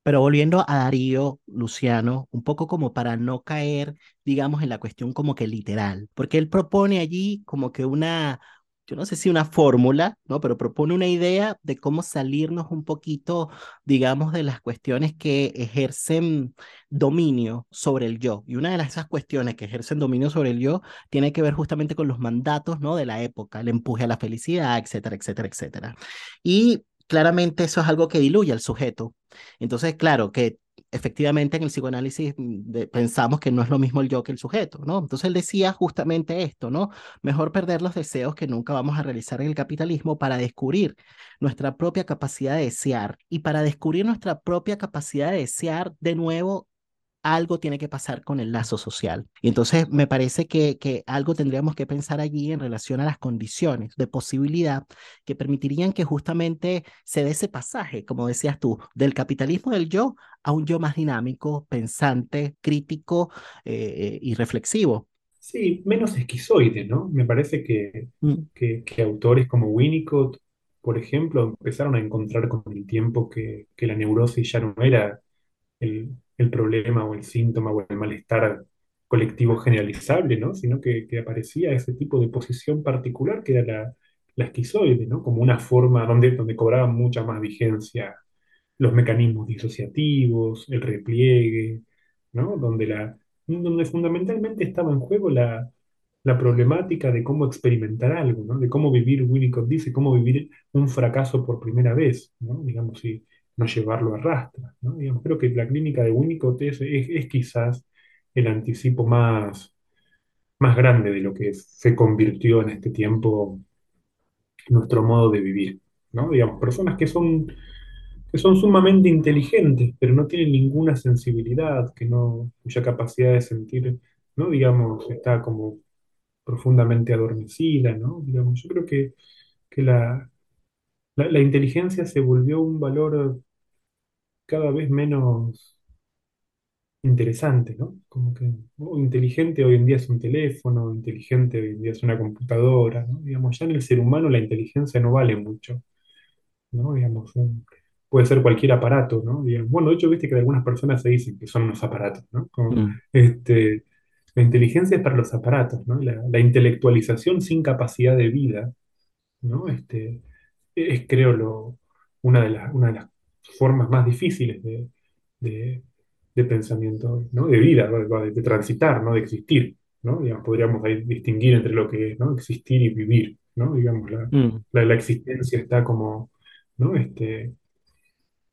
Pero volviendo a Darío, Luciano, un poco como para no caer, digamos, en la cuestión como que literal, porque él propone allí como que una, yo no sé si una fórmula, ¿no? Pero propone una idea de cómo salirnos un poquito, digamos, de las cuestiones que ejercen dominio sobre el yo. Y una de esas cuestiones que ejercen dominio sobre el yo tiene que ver justamente con los mandatos, ¿no? De la época, el empuje a la felicidad, etcétera, etcétera, etcétera. Y claramente eso es algo que diluye al sujeto. Entonces, claro, que efectivamente en el psicoanálisis mm, pensamos que no es lo mismo el yo que el sujeto, ¿no? Entonces él decía justamente esto, ¿no? Mejor perder los deseos que nunca vamos a realizar en el capitalismo para descubrir nuestra propia capacidad de desear y para descubrir nuestra propia capacidad de desear de nuevo algo tiene que pasar con el lazo social. Y entonces me parece que, que algo tendríamos que pensar allí en relación a las condiciones de posibilidad que permitirían que justamente se dé ese pasaje, como decías tú, del capitalismo del yo a un yo más dinámico, pensante, crítico eh, y reflexivo. Sí, menos esquizoide, ¿no? Me parece que, Mm. que, que autores como Winnicott, por ejemplo, empezaron a encontrar con el tiempo que, que la neurosis ya no era el, el problema o el síntoma o el malestar colectivo generalizable, ¿no? Sino que, aparecía ese tipo de posición particular que era la, la esquizoide, ¿no? Como una forma donde, donde cobraba mucha más vigencia los mecanismos disociativos, el repliegue, ¿no? Donde, la, donde fundamentalmente estaba en juego la, la problemática de cómo experimentar algo, ¿no? De cómo vivir, Winnicott dice, cómo vivir un fracaso por primera vez, ¿no? Digamos, y no llevarlo a rastra, ¿no? Digamos, creo que la clínica de Winnicott es, quizás el anticipo más, más grande de lo que se convirtió en este tiempo nuestro modo de vivir, ¿no? Digamos, personas que son, que son sumamente inteligentes, pero no tienen ninguna sensibilidad, que no, cuya capacidad de sentir, ¿no? Digamos, está como profundamente adormecida, ¿no? Digamos, yo creo que, que la, la inteligencia se volvió un valor cada vez menos, interesante, ¿no? Como que oh, inteligente hoy en día es un teléfono, inteligente hoy en día es una computadora, ¿no? Digamos, ya en el ser humano la inteligencia no vale mucho, ¿no? Digamos, un- puede ser cualquier aparato, ¿no? Digamos, bueno, de hecho, viste que algunas personas se dicen que son unos aparatos, ¿no? Como, Mm, este, la inteligencia es para los aparatos, ¿no? La, la intelectualización sin capacidad de vida, ¿no? Este, es, creo, lo, una de las, una de las formas más difíciles de, de- de pensamiento, ¿no? De vida, de, de transitar, ¿no? De existir, ¿no? Digamos, podríamos ahí distinguir entre lo que es, ¿no? Existir y vivir, ¿no? Digamos, la, mm, la, la existencia está como, ¿no? Este,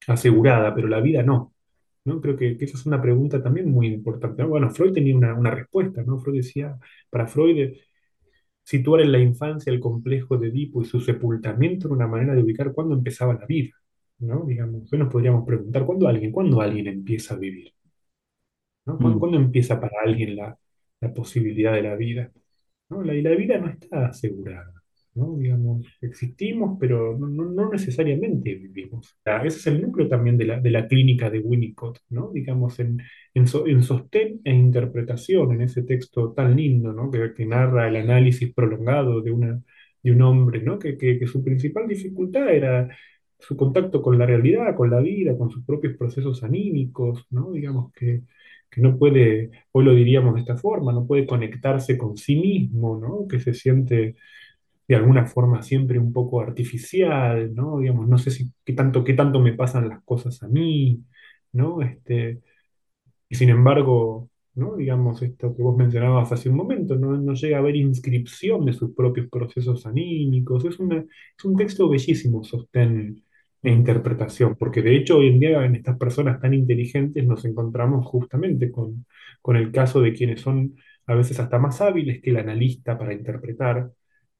asegurada, pero la vida no. ¿no? Creo que, que esa es una pregunta también muy importante. ¿no? Bueno, Freud tenía una, una respuesta, ¿no? Freud decía, para Freud, situar en la infancia el complejo de Edipo y su sepultamiento era una manera de ubicar cuándo empezaba la vida, ¿no? Digamos, hoy nos podríamos preguntar, ¿cuándo alguien, cuándo alguien empieza a vivir? ¿no? ¿Cuándo, mm, cuándo empieza para alguien la, la posibilidad de la vida? ¿no? La, y la vida no está asegurada, ¿no? Digamos, existimos, pero no, no- necesariamente vivimos. Ah, Ese es el núcleo también de la, de la clínica de Winnicott, ¿no? Digamos, en, en, so- en sostén e interpretación, en ese texto tan lindo, ¿no? Que, que narra el análisis prolongado de, una, de un hombre, ¿no? Que, que, que su principal dificultad era su contacto con la realidad, con la vida, con sus propios procesos anímicos, ¿no? Digamos que que no puede, hoy lo diríamos de esta forma, no puede conectarse con sí mismo, ¿no? Que se siente de alguna forma siempre un poco artificial, ¿no? Digamos, no sé si qué tanto, tanto me pasan las cosas a mí, ¿no? Este, y sin embargo, ¿no? Digamos, esto que vos mencionabas hace un momento, no, no llega a haber inscripción de sus propios procesos anímicos. Es una, es un texto bellísimo, sostén e interpretación, porque de hecho hoy en día en estas personas tan inteligentes nos encontramos justamente con, con el caso de quienes son a veces hasta más hábiles que el analista para interpretar.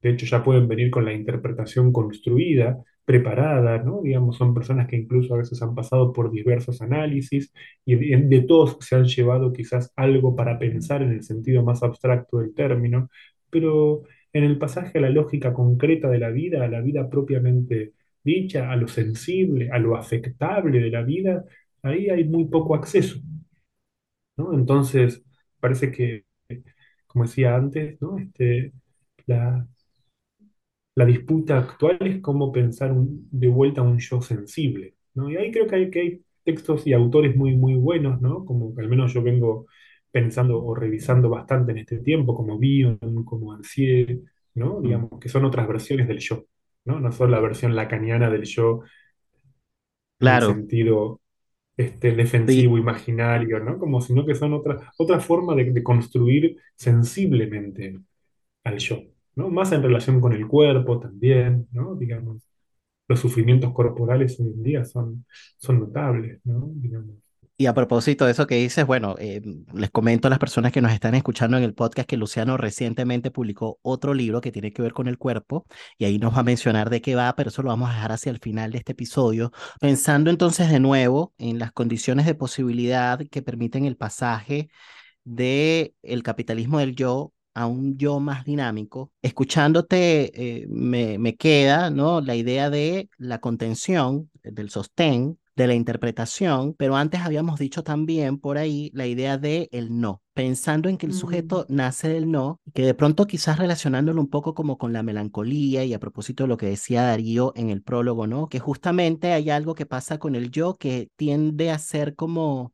De hecho, ya pueden venir con la interpretación construida, preparada, ¿no? Digamos, son personas que incluso a veces han pasado por diversos análisis y de todos se han llevado quizás algo para pensar en el sentido más abstracto del término, pero en el pasaje a la lógica concreta de la vida, a la vida propiamente dicha, a lo sensible, a lo afectable de la vida, ahí hay muy poco acceso, ¿no? Entonces, parece que, como decía antes, ¿no? Este, la, la disputa actual es cómo pensar un- de vuelta un yo sensible, ¿no? Y ahí creo que hay, que hay textos y autores muy, muy buenos, ¿no? Como al menos yo vengo pensando o revisando bastante en este tiempo, como Bion, como Ansier, ¿no? mm. Digamos, que son otras versiones del yo, ¿no? No solo la versión lacaniana del yo en el Claro, sentido este, sí, defensivo, imaginario, ¿no? Como sino que son otra, otra forma de, de construir sensiblemente al yo, ¿no? Más en relación con el cuerpo también, ¿no? Digamos, los sufrimientos corporales hoy en día son, son notables, ¿no? Digamos. Y a propósito de eso que dices, bueno, eh, les comento a las personas que nos están escuchando en el podcast que Luciano recientemente publicó otro libro que tiene que ver con el cuerpo y ahí nos va a mencionar de qué va, pero eso lo vamos a dejar hacia el final de este episodio, pensando entonces de nuevo en las condiciones de posibilidad que permiten el pasaje de el capitalismo del yo a un yo más dinámico. Escuchándote, eh, me, me queda, ¿no? La idea de la contención, del sostén, de la interpretación, pero antes habíamos dicho también por ahí la idea de el no, pensando en que el Mm, sujeto nace del no, que de pronto quizás relacionándolo un poco como con la melancolía y a propósito de lo que decía Darío en el prólogo, ¿no? Que justamente hay algo que pasa con el yo que tiende a ser como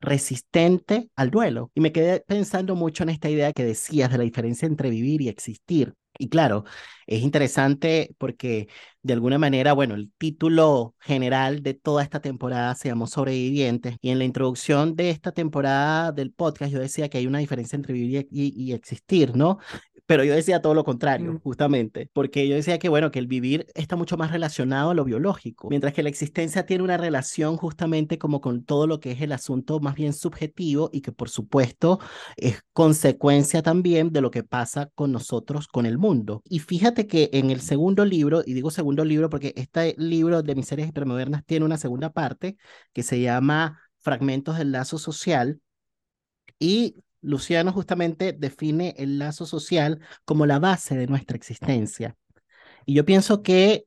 resistente al duelo. Y me quedé pensando mucho en esta idea que decías de la diferencia entre vivir y existir. Y claro, es interesante porque de alguna manera, bueno, el título general de toda esta temporada se llamó Sobrevivientes. Y en la introducción de esta temporada del podcast yo decía que hay una diferencia entre vivir y, y, existir, ¿no? Pero yo decía todo lo contrario, mm, justamente, porque yo decía que, bueno, que el vivir está mucho más relacionado a lo biológico, mientras que la existencia tiene una relación justamente como con todo lo que es el asunto más bien subjetivo y que por supuesto es consecuencia también de lo que pasa con nosotros, con el mundo. Y fíjate que en el segundo libro, y digo segundo libro porque este libro de Miserias Hipermodernas tiene una segunda parte que se llama Fragmentos del Lazo Social y Luciano justamente define el lazo social como la base de nuestra existencia. Y yo pienso que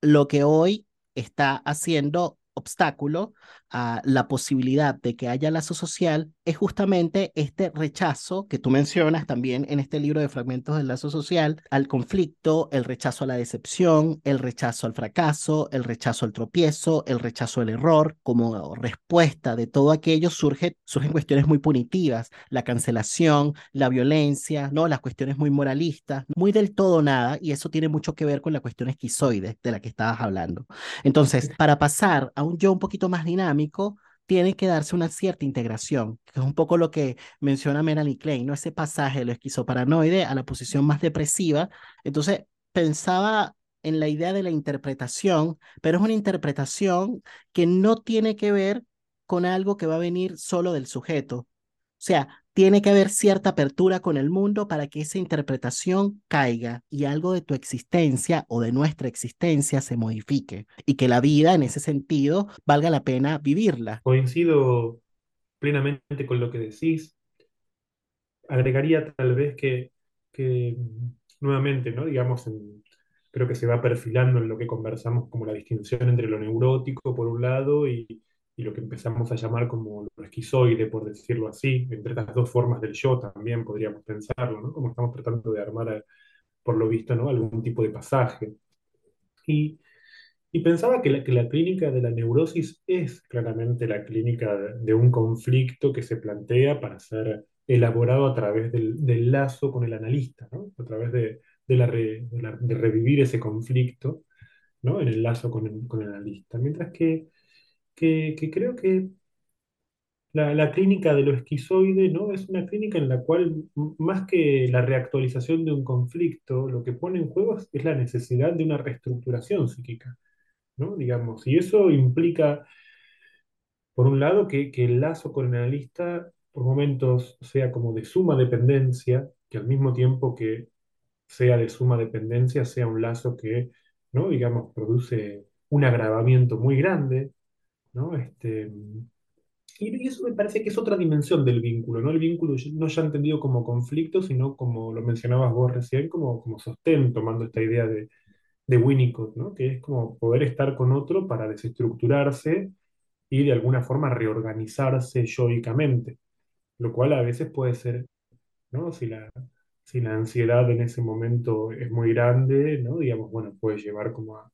lo que hoy está haciendo obstáculo a la posibilidad de que haya lazo social es justamente este rechazo que tú mencionas también en este libro de fragmentos del lazo social al conflicto, el rechazo a la decepción, el rechazo al fracaso, el rechazo al tropiezo, el rechazo al error. Como respuesta de todo aquello surge, surgen cuestiones muy punitivas, la cancelación, la violencia, ¿no? las cuestiones muy moralistas, muy del todo nada, y eso tiene mucho que ver con la cuestión esquizoide de la que estabas hablando. Entonces, para pasar a un yo un poquito más dinámico, tiene que darse una cierta integración, que es un poco lo que menciona Melanie Klein, ¿no? Ese pasaje de lo esquizoparanoide a la posición más depresiva. Entonces, pensaba en la idea de la interpretación, pero es una interpretación que no tiene que ver con algo que va a venir solo del sujeto. O sea, tiene que haber cierta apertura con el mundo para que esa interpretación caiga y algo de tu existencia o de nuestra existencia se modifique y que la vida en ese sentido valga la pena vivirla. Coincido plenamente con lo que decís. Agregaría tal vez que, que nuevamente, ¿no? Digamos, creo que se va perfilando en lo que conversamos como la distinción entre lo neurótico por un lado y, y lo que empezamos a llamar como lo esquizoide, por decirlo así, entre las dos formas del yo también podríamos pensarlo, ¿no? Como estamos tratando de armar, eh, por lo visto, ¿no? Algún tipo de pasaje. Y, pensaba que la, clínica de la neurosis es claramente la clínica de, un conflicto que se plantea para ser elaborado a través del, lazo con el analista. A través de, de, la, de revivir ese conflicto, ¿no? En el lazo con el, con el analista. Mientras que que, creo que la, la, clínica de lo esquizoide ¿no? es una clínica en la cual, más que la reactualización de un conflicto, lo que pone en juego es, la necesidad de una reestructuración psíquica, ¿no? Digamos, y eso implica, por un lado, que, que el lazo con el analista por momentos sea como de suma dependencia, que al mismo tiempo que sea de suma dependencia, sea un lazo que, ¿no? digamos, produce un agravamiento muy grande ¿no? Este, y eso me parece que es otra dimensión del vínculo, ¿no? El vínculo no ya entendido como conflicto, sino como lo mencionabas vos recién, como, como sostén, tomando esta idea de, de Winnicott, ¿no? Que es como poder estar con otro para desestructurarse y de alguna forma reorganizarse yoicamente, lo cual a veces puede ser, ¿no? Si la, si la ansiedad en ese momento es muy grande, ¿no? Digamos, bueno, puede llevar como a,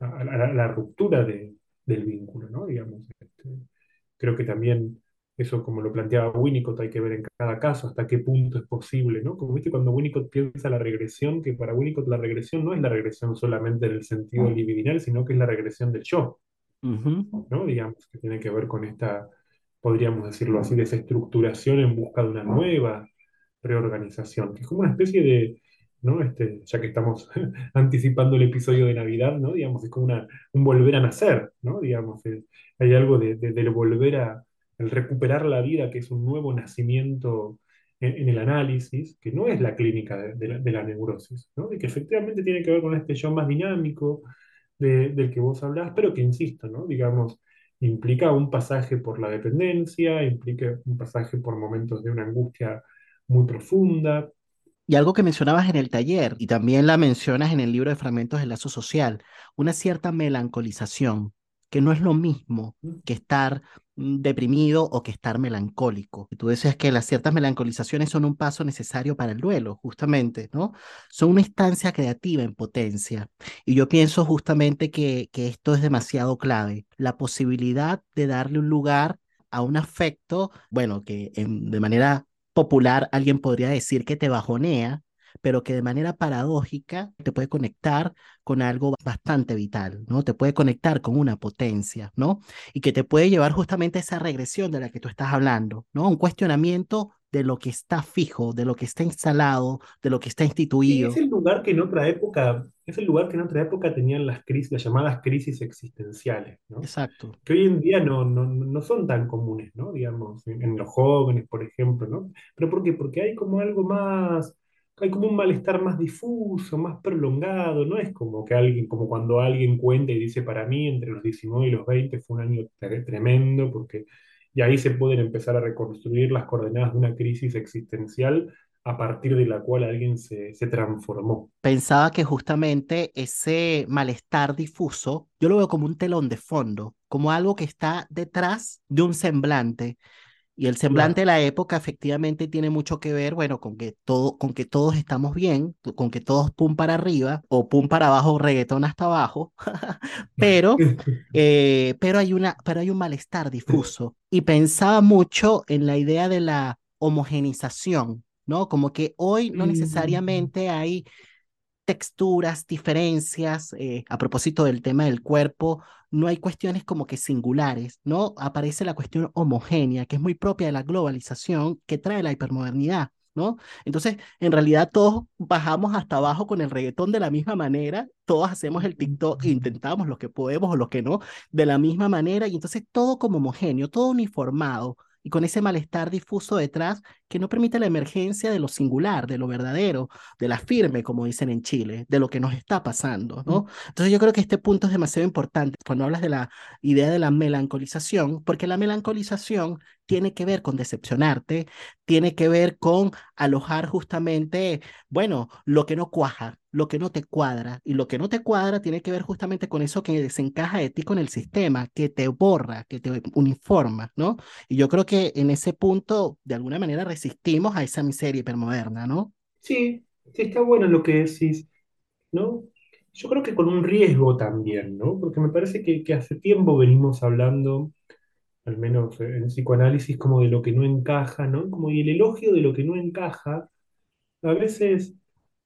a, la, ruptura de, del vínculo, ¿no? Digamos, este, creo que también eso, como lo planteaba Winnicott, hay que ver en cada caso hasta qué punto es posible, ¿no? Como viste cuando Winnicott piensa la regresión, que para Winnicott la regresión no es la regresión solamente en el sentido libidinal, sino que es la regresión del yo, uh -huh. ¿no? Digamos, que tiene que ver con esta, podríamos decirlo así, desestructuración en busca de una nueva reorganización, que es como una especie de, ¿no? Este, ya que estamos anticipando el episodio de Navidad, ¿no? Digamos, es como una, un volver a nacer, ¿no? Digamos, hay algo de, de, del volver a, el recuperar la vida, que es un nuevo nacimiento en, el análisis, que no es la clínica de, de, la, de, la, neurosis, ¿no? Y que efectivamente tiene que ver con este yo más dinámico del que vos hablás, pero que, insisto, ¿no? Digamos, implica un pasaje por la dependencia, implica un pasaje por momentos de una angustia muy profunda, y algo que mencionabas en el taller y también la mencionas en el libro de Fragmentos del Lazo Social, una cierta melancolización, que no es lo mismo que estar deprimido o que estar melancólico. Tú decías que las ciertas melancolizaciones son un paso necesario para el duelo, justamente, ¿no? Son una instancia creativa en potencia. Y yo pienso justamente que, que esto es demasiado clave. La posibilidad de darle un lugar a un afecto, bueno, que en, de manera popular, alguien podría decir que te bajonea, pero que de manera paradójica te puede conectar con algo bastante vital, ¿no? Te puede conectar con una potencia, ¿no? Y que te puede llevar justamente a esa regresión de la que tú estás hablando, ¿no? Un cuestionamiento de lo que está fijo, de lo que está instalado, de lo que está instituido. Es el lugar que en otra época, es el lugar que en otra época tenían las crisis, las llamadas crisis existenciales, ¿no? Exacto. Que hoy en día no, no, no son tan comunes, ¿no? Digamos, en, en, los jóvenes, por ejemplo, ¿no? ¿Pero por qué? Porque hay como algo más, hay como un malestar más difuso, más prolongado, no es como que alguien, como cuando alguien cuenta y dice, para mí, entre los 19 y los 20 fue un año tremendo, porque y ahí se pueden empezar a reconstruir las coordenadas de una crisis existencial a partir de la cual alguien se, se transformó. Pensaba que justamente ese malestar difuso, yo lo veo como un telón de fondo, como algo que está detrás de un semblante y el semblante de la época efectivamente tiene mucho que ver, bueno, con que todo, con que todos estamos bien, con que todos pum para arriba o pum para abajo, reggaetón hasta abajo, pero, eh, pero hay una, pero hay un malestar difuso. Y pensaba mucho en la idea de la homogenización, ¿no? Como que hoy no Mm, necesariamente hay texturas, diferencias, eh, a propósito del tema del cuerpo, no hay cuestiones como que singulares, ¿no? Aparece la cuestión homogénea, que es muy propia de la globalización que trae la hipermodernidad, ¿no? Entonces, en realidad todos bajamos hasta abajo con el reggaetón de la misma manera, todos hacemos el TikTok, e intentamos lo que podemos o lo que no, de la misma manera, y entonces todo como homogéneo, todo uniformado. Y con ese malestar difuso detrás que no permite la emergencia de lo singular, de lo verdadero, de la firme, como dicen en Chile, de lo que nos está pasando, ¿no? Entonces yo creo que este punto es demasiado importante cuando hablas de la idea de la melancolización, porque la melancolización tiene que ver con decepcionarte, tiene que ver con alojar justamente, bueno, lo que no cuaja, lo que no te cuadra, y lo que no te cuadra tiene que ver justamente con eso que desencaja de ti con el sistema, que te borra, que te uniforma, ¿no? Y yo creo que en ese punto, de alguna manera, resistimos a esa miseria hipermoderna, ¿no? Sí, sí, está bueno lo que decís, ¿no? Yo creo que con un riesgo también, ¿no? Porque me parece que, que hace tiempo venimos hablando, al menos en psicoanálisis, como de lo que no encaja, ¿no? Como y el elogio de lo que no encaja, a veces,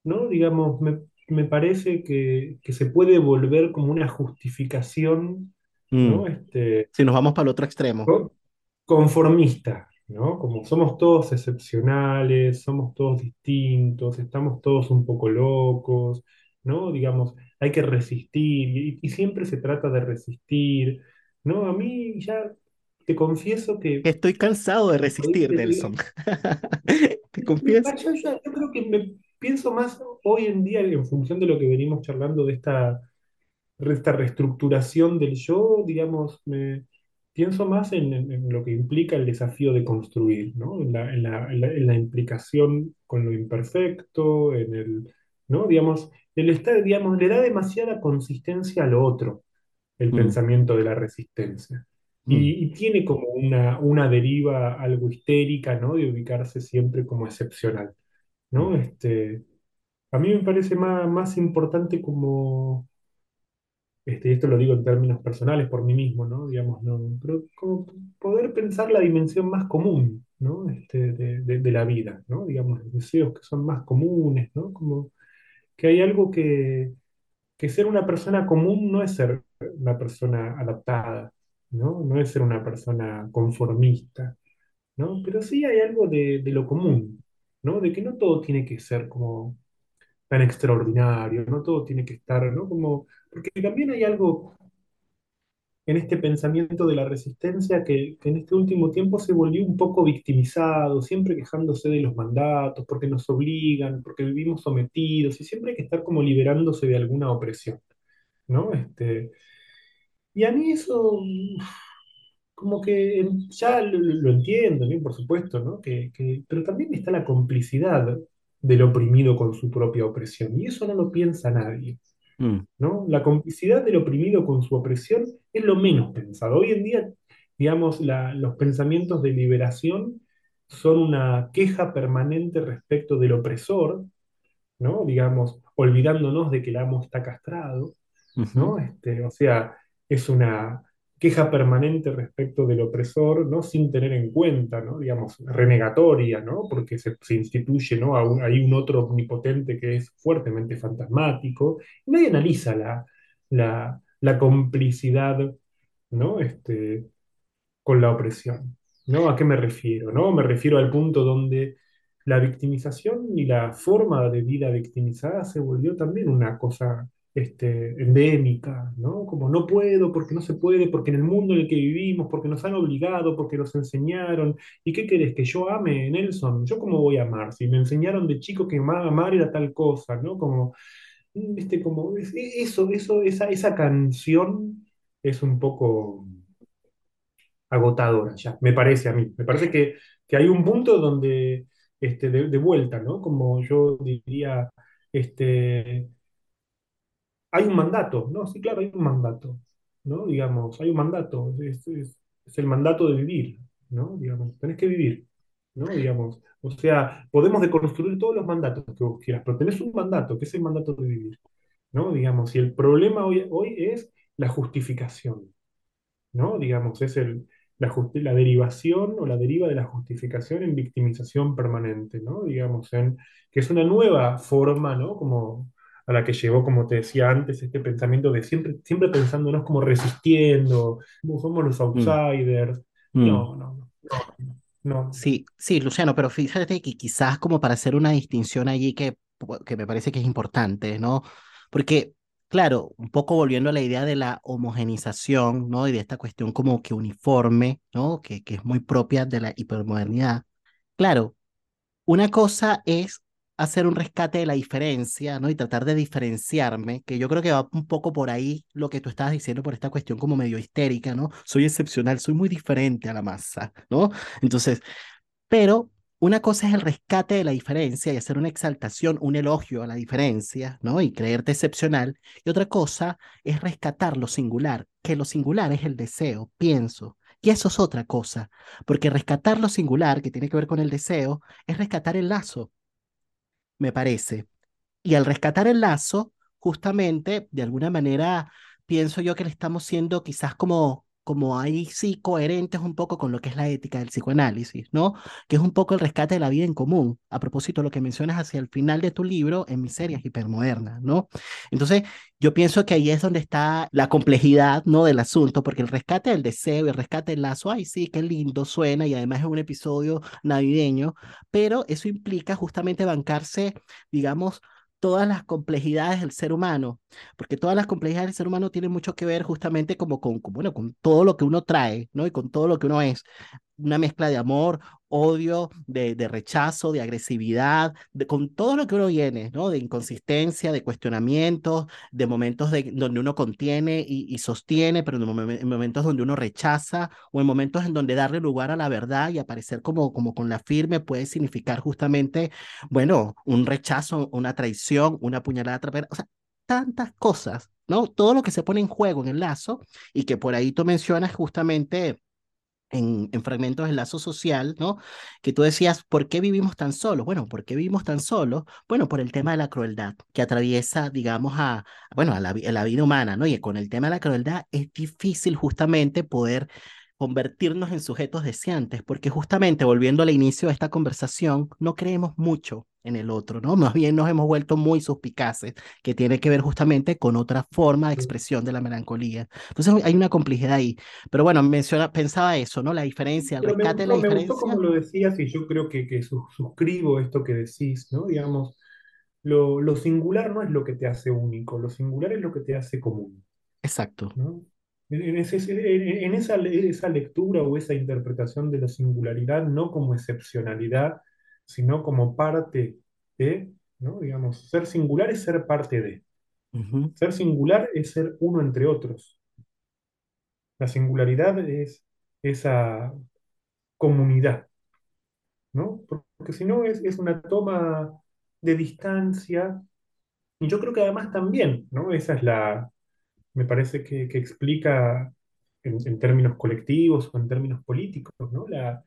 ¿no? Digamos, me, me parece que, que se puede volver como una justificación, Mm. ¿no? Este, Si nos vamos para el otro extremo. co- conformista, ¿no? Como somos todos excepcionales, somos todos distintos, estamos todos un poco locos, ¿no? Digamos, hay que resistir y, y siempre se trata de resistir, ¿no? A mí ya te confieso que, Estoy cansado de resistir, Nelson. ¿Te confieso? yo, yo- yo creo que me pienso más hoy en día en función de lo que venimos charlando de esta esta reestructuración del yo, digamos, me pienso más en, lo que implica el desafío de construir, ¿no? En la, en la- en la- en la implicación con lo imperfecto, en el, ¿no? Digamos, el estar, digamos, le da demasiada consistencia a lo otro, el Mm, pensamiento de la resistencia. mm, Y, y tiene como una, una deriva algo histérica, ¿no? De ubicarse siempre como excepcional, mm, ¿no? Este, a mí me parece más, más importante como este, esto lo digo en términos personales por mí mismo, ¿no? Digamos, no, pero poder pensar la dimensión más común, ¿no? Este, de la vida, ¿no? Digamos, los deseos que son más comunes, ¿no? Como que hay algo que, que ser una persona común no es ser una persona adaptada, ¿no? No es ser una persona conformista, ¿no? Pero sí hay algo de, de lo común, ¿no? De que no todo tiene que ser como tan extraordinario, no todo tiene que estar, ¿no? Como, porque también hay algo en este pensamiento de la resistencia que, en este último tiempo se volvió un poco victimizado, siempre quejándose de los mandatos, porque nos obligan, porque vivimos sometidos, y siempre hay que estar como liberándose de alguna opresión, ¿no? Este, y a mí eso, como que ya lo, lo entiendo, ¿no? Por supuesto, ¿no? Que, que- pero también está la complicidad del oprimido con su propia opresión, y eso no lo piensa nadie. mm, ¿no? La complicidad del oprimido con su opresión es lo menos pensado. Hoy en día, digamos, la- los pensamientos de liberación son una queja permanente respecto del opresor, ¿no? Digamos, olvidándonos de que el amo está castrado, ¿no? Este, o sea, es una queja permanente respecto del opresor, ¿no? Sin tener en cuenta, ¿no? Digamos, renegatoria, ¿no? Porque se, se instituye, ¿no? Un- hay un otro omnipotente que es fuertemente fantasmático. Nadie analiza la, la, la complicidad, ¿no? Este, con la opresión. ¿No? ¿A qué me refiero? ¿No? Me refiero al punto donde la victimización y la forma de vida victimizada se volvió también una cosa este, endémica, ¿no? Como no puedo, porque no se puede, porque en el mundo en el que vivimos, porque nos han obligado, porque nos enseñaron. ¿Y qué querés? ¿Que yo ame, Nelson? ¿Yo cómo voy a amar? Si me enseñaron de chico que amar era tal cosa, ¿no? Como, ¿viste? Como, es- eso, eso, esa, esa canción es un poco agotadora ya, me parece a mí. Me parece que, que hay un punto donde, este, de, de vuelta, ¿no? Como yo diría, este, hay un mandato, ¿no? Sí, claro, hay un mandato, ¿no? Digamos, hay un mandato, es, es- es el mandato de vivir, ¿no? Digamos, tenés que vivir, ¿no? Digamos, o sea, podemos deconstruir todos los mandatos que vos quieras, pero tenés un mandato, que es el mandato de vivir, ¿no? Digamos, y el problema hoy, hoy es la justificación. ¿no? Digamos, es el, la, la derivación o la deriva de la justificación en victimización permanente, ¿no? Digamos, en, que es una nueva forma, ¿no? Como a la que llegó, como te decía antes, este pensamiento de siempre, siempre pensándonos como resistiendo, como somos los Mm, outsiders. mm. No, no, no, no. Sí, sí, Luciano, pero fíjate que quizás como para hacer una distinción allí que, que me parece que es importante, ¿no? Porque, claro, un poco volviendo a la idea de la homogenización, ¿no? Y de esta cuestión como que uniforme, ¿no? Que, que es muy propia de la hipermodernidad. Claro, una cosa es hacer un rescate de la diferencia, ¿no? Y tratar de diferenciarme, que yo creo que va un poco por ahí lo que tú estabas diciendo por esta cuestión como medio histérica, ¿no? Soy excepcional, soy muy diferente a la masa, ¿no? Entonces, pero una cosa es el rescate de la diferencia y hacer una exaltación, un elogio a la diferencia, ¿no? Y creerte excepcional. Y otra cosa es rescatar lo singular, que lo singular es el deseo, pienso. Y eso es otra cosa, porque rescatar lo singular, que tiene que ver con el deseo, es rescatar el lazo, me parece. Y al rescatar el lazo, justamente, de alguna manera, pienso yo que le estamos siendo quizás como, como ahí sí coherentes un poco con lo que es la ética del psicoanálisis, ¿no? Que es un poco el rescate de la vida en común. A propósito, lo que mencionas hacia el final de tu libro en Miserias Hipermodernas, ¿no? Entonces, yo pienso que ahí es donde está la complejidad, ¿no? Del asunto, porque el rescate del deseo y el rescate del lazo, ay, sí, qué lindo suena y además es un episodio navideño, pero eso implica justamente bancarse digamos, todas las complejidades del ser humano, porque todas las complejidades del ser humano tienen mucho que ver justamente como con, bueno, con todo lo que uno trae, ¿no? Y con todo lo que uno es una mezcla de amor, odio, de, rechazo, de agresividad, de, con todo lo que uno viene, ¿no? De inconsistencia, de cuestionamientos, de momentos de, donde uno contiene y, sostiene, pero en, momen- en momentos donde uno rechaza o en momentos en donde darle lugar a la verdad y aparecer como, como con la firme puede significar justamente, bueno, un rechazo, una traición, una puñalada o sea, tantas cosas, ¿no? Todo lo que se pone en juego en el lazo y que por ahí tú mencionas justamente en, en fragmentos del lazo social, ¿no? Que tú decías, ¿por qué vivimos tan solos? Bueno, ¿por qué vivimos tan solos? Bueno, por el tema de la crueldad que atraviesa, digamos, a, bueno, a la, a la vida humana, ¿no? Y con el tema de la crueldad es difícil justamente poder convertirnos en sujetos deseantes, porque justamente volviendo al inicio de esta conversación, no creemos mucho en el otro, ¿no? Más bien nos hemos vuelto muy suspicaces, que tiene que ver justamente con otra forma de expresión de la melancolía. Entonces hay una complejidad ahí. Pero bueno, menciona, pensaba eso, ¿no? La diferencia, el Pero me rescate de la gustó, me gustó como diferencia. lo decías y yo creo que, que sus- suscribo esto que decís, ¿no? Digamos, lo, lo singular no es lo que te hace único, lo singular es lo que te hace común. Exacto. ¿no? En, ese- esa, esa lectura o esa interpretación de la singularidad, no como excepcionalidad, sino como parte de, ¿no? Digamos, ser singular es ser parte de. Ser singular es ser uno entre otros. La singularidad es esa comunidad, ¿no? Porque si no es, es una toma de distancia. Y yo creo que además también, ¿no? Esa es la, me parece que, explica en, términos colectivos o en términos políticos, ¿no? La,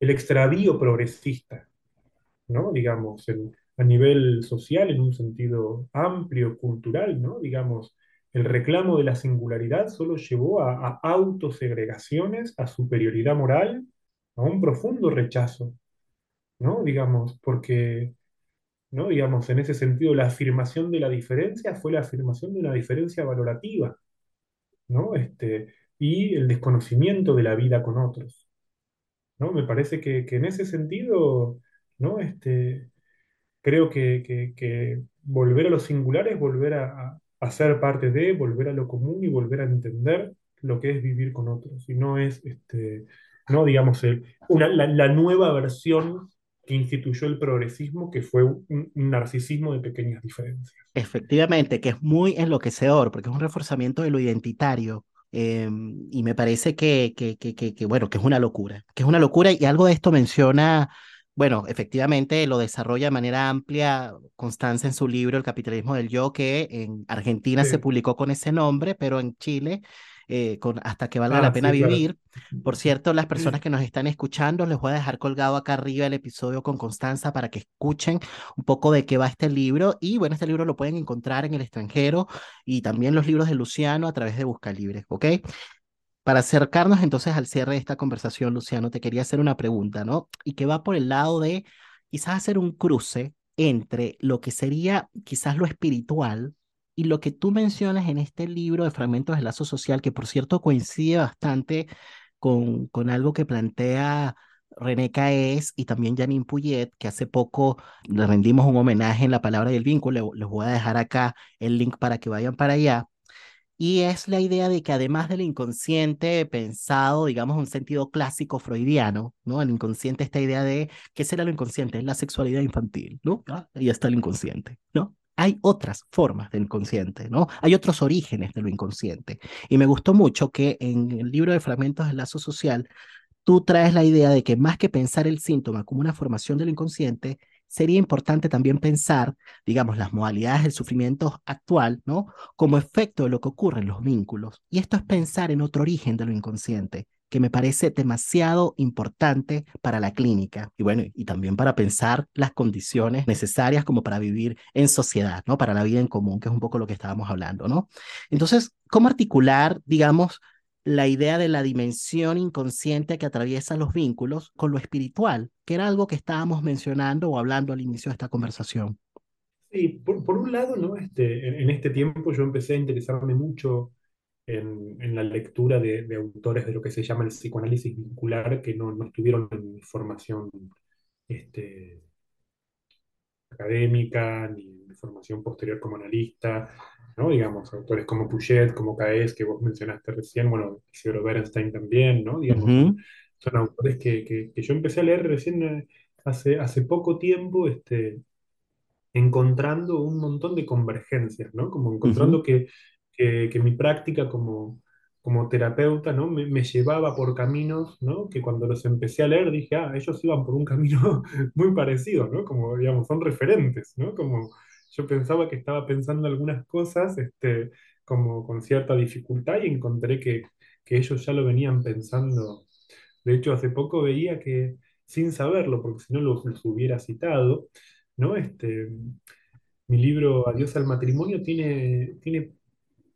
el extravío progresista, ¿no? Digamos, a nivel social, en un sentido amplio, cultural, ¿no? Digamos, el reclamo de la singularidad solo llevó a, a autosegregaciones, a superioridad moral, a un profundo rechazo, ¿no? Digamos, porque, ¿no? Digamos, en ese sentido, la afirmación de la diferencia fue la afirmación de una diferencia valorativa ¿no? Este, y el desconocimiento de la vida con otros, ¿no? Me parece que, que en ese sentido, ¿no? Este, creo que, que- volver a lo singular es volver a, a- ser parte de, volver a lo común y volver a entender lo que es vivir con otros, y no es, este, no, digamos, el- una, la nueva versión que instituyó el progresismo, que fue un, un narcisismo de pequeñas diferencias. Efectivamente, que es muy enloquecedor, porque es un reforzamiento de lo identitario, Em, y me parece que, que, que, que, bueno, que es una locura, que es una locura y algo de esto menciona, bueno, efectivamente lo desarrolla de manera amplia Constanza en su libro El capitalismo del yo, que en Argentina se publicó con ese nombre, pero en Chile eh, con Hasta que valga la Ah, pena sí, claro. vivir. Por cierto, las personas que nos están escuchando, les voy a dejar colgado acá arriba el episodio con Constanza para que escuchen un poco de qué va este libro. Y bueno, este libro lo pueden encontrar en el extranjero y también los libros de Luciano a través de Buscalibre, ¿ok? Para acercarnos entonces al cierre de esta conversación, Luciano, te quería hacer una pregunta, ¿no? Y que va por el lado de quizás hacer un cruce entre lo que sería quizás lo espiritual y lo que tú mencionas en este libro de Fragmentos del Lazo Social, que por cierto coincide bastante con, con algo que plantea René Caes y también Janine Puyet, que hace poco le rendimos un homenaje en la palabra y el vínculo. Les voy a dejar acá el link para que vayan para allá. Y es la idea de que además del inconsciente pensado, digamos, en un sentido clásico freudiano, ¿no? El inconsciente, esta idea de, ¿qué será lo inconsciente? Es la sexualidad infantil, ¿no? Ah, ahí está el inconsciente, ¿no? Hay otras formas del inconsciente, ¿no? Hay otros orígenes de lo inconsciente. Y me gustó mucho que en el libro de Fragmentos del Lazo Social, tú traes la idea de que más que pensar el síntoma como una formación del inconsciente, sería importante también pensar, digamos, las modalidades del sufrimiento actual, ¿no? Como efecto de lo que ocurre en los vínculos. Y esto es pensar en otro origen de lo inconsciente, que me parece demasiado importante para la clínica y bueno, y también para pensar las condiciones necesarias como para vivir en sociedad, ¿no? Para la vida en común, que es un poco lo que estábamos hablando, ¿no? Entonces, ¿cómo articular, digamos, la idea de la dimensión inconsciente que atraviesa los vínculos con lo espiritual, que era algo que estábamos mencionando o hablando al inicio de esta conversación. Sí, por, por un lado, ¿no? Este, en, en este tiempo yo empecé a interesarme mucho en, en la lectura de, de autores de lo que se llama el psicoanálisis vincular, que no, no estuvieron en formación este, académica, ni en formación posterior como analista, ¿no? Digamos, autores como Puget, como Caes, que vos mencionaste recién, bueno, Isidoro Berenstein también, ¿no? Digamos, son, autores que, que, que yo empecé a leer recién eh, hace, hace poco tiempo, este, encontrando un montón de convergencias, ¿no? Como encontrando que, que, mi práctica como, como terapeuta, ¿no? Me, me llevaba por caminos, ¿no? Que cuando los empecé a leer dije, ah, ellos iban por un camino muy parecido, ¿no? Como, digamos, son referentes, ¿no? Como yo pensaba que estaba pensando algunas cosas, este, como con cierta dificultad y encontré que, que ellos ya lo venían pensando. De hecho, hace poco veía que, sin saberlo, porque si no los, los hubiera citado, ¿no? Este, mi libro Adiós al matrimonio tiene, tiene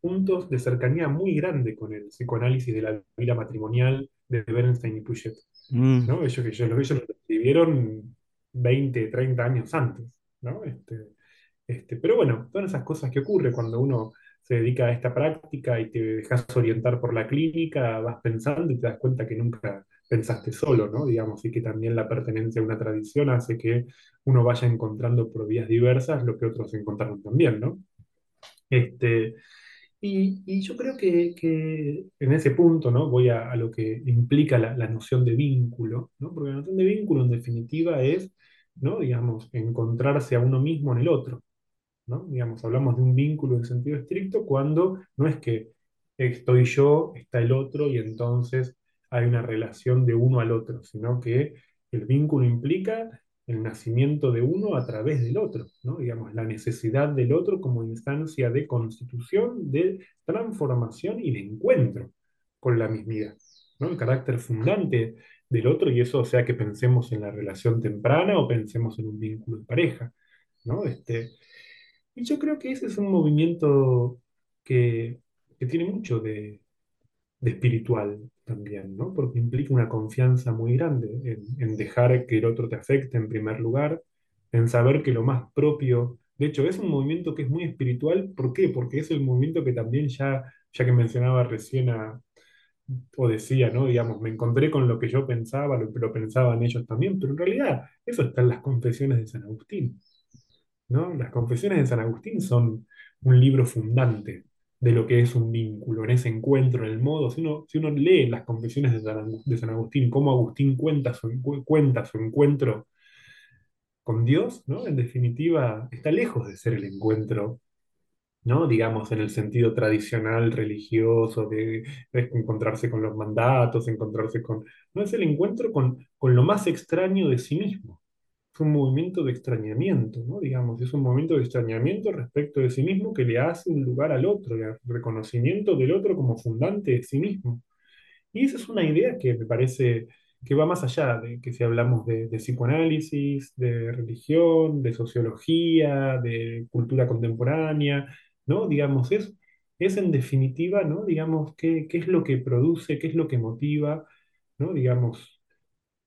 puntos de cercanía muy grande con el psicoanálisis de la vida matrimonial de Bernstein y Puget, mm, ¿no? Ellos, que ellos, ellos lo escribieron 20 30 años antes, ¿no? Este, este, pero bueno, todas esas cosas que ocurren cuando uno se dedica a esta práctica y te dejas orientar por la clínica, vas pensando y te das cuenta que nunca pensaste solo, ¿no? Digamos, y que también la pertenencia a una tradición hace que uno vaya encontrando por vías diversas lo que otros encontraron también, ¿no? Este, y, yo creo que, en ese punto, ¿no? Voy a, a lo que implica la, la noción de vínculo, ¿no? Porque la noción de vínculo en definitiva es, ¿no? Digamos, encontrarse a uno mismo en el otro. ¿no? Digamos, hablamos de un vínculo en sentido estricto cuando no es que estoy yo, está el otro y entonces hay una relación de uno al otro, sino que el vínculo implica el nacimiento de uno a través del otro, ¿no? Digamos, la necesidad del otro como instancia de constitución, de transformación y de encuentro con la mismidad. El carácter fundante del otro y eso, sea, que pensemos en la relación temprana o pensemos en un vínculo de pareja, ¿no? Este, y yo creo que ese es un movimiento que, tiene mucho de espiritual también, ¿no? Porque implica una confianza muy grande en, en dejar que el otro te afecte en primer lugar, en saber que lo más propio, de hecho, es un movimiento que es muy espiritual, ¿por qué? Porque es el movimiento que también ya, ya que mencionaba recién a, o decía, ¿no? Digamos, me encontré con lo que yo pensaba, lo pensaban ellos también, pero en realidad eso está en las confesiones de San Agustín. ¿no? Las Confesiones de San Agustín son un libro fundante de lo que es un vínculo, en ese encuentro, en el modo, si uno, si uno lee las Confesiones de San, Agustín, cómo Agustín cuenta su, cuenta su encuentro con Dios, ¿no? En definitiva, está lejos de ser el encuentro ¿no? Digamos, en el sentido tradicional religioso de, de encontrarse con los mandatos, encontrarse con... No es el encuentro con, con lo más extraño de sí mismo. Es un movimiento de extrañamiento, ¿no? Digamos, es un movimiento de extrañamiento respecto de sí mismo que le hace un lugar al otro, el reconocimiento del otro como fundante de sí mismo. Y esa es una idea que me parece que va más allá de que si hablamos de, de psicoanálisis, de religión, de sociología, de cultura contemporánea, ¿no? Digamos, es, es en definitiva, ¿no? Digamos, qué, qué es lo que produce, qué es lo que motiva, ¿no? Digamos,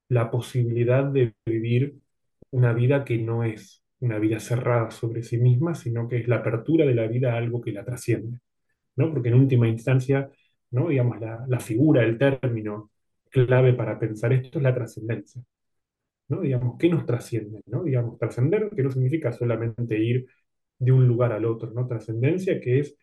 la posibilidad de vivir una vida que no es una vida cerrada sobre sí misma, sino que es la apertura de la vida a algo que la trasciende, ¿no? Porque en última instancia, ¿no? Digamos, la, la figura, el término clave para pensar esto es la trascendencia, ¿no? Digamos, ¿qué nos trasciende, ¿no? Digamos, trascender, que no significa solamente ir de un lugar al otro, ¿no? Trascendencia que es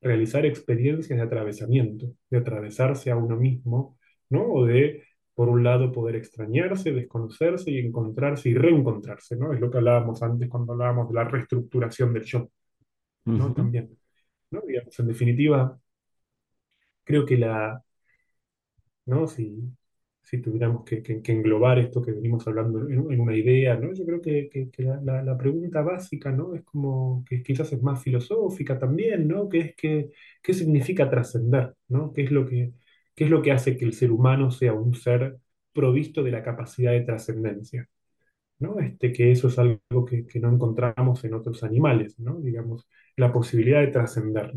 realizar experiencias de atravesamiento, de atravesarse a uno mismo, ¿no? O de, por un lado, poder extrañarse, desconocerse y encontrarse y reencontrarse, ¿no? Es lo que hablábamos antes cuando hablábamos de la reestructuración del yo, ¿no? También, ¿no? Digamos, en definitiva, creo que la, ¿no? Si, si tuviéramos que, que- que englobar esto que venimos hablando en, en una idea, ¿no? Yo creo que, que- que la, la- la pregunta básica, ¿no? Es como que quizás es más filosófica también, ¿no? Que es que, ¿qué significa trascender, ¿no? ¿Qué es lo que, qué es lo que hace que el ser humano sea un ser provisto de la capacidad de trascendencia, ¿no? Este, que eso es algo que, no encontramos en otros animales, ¿no? Digamos, la posibilidad de trascender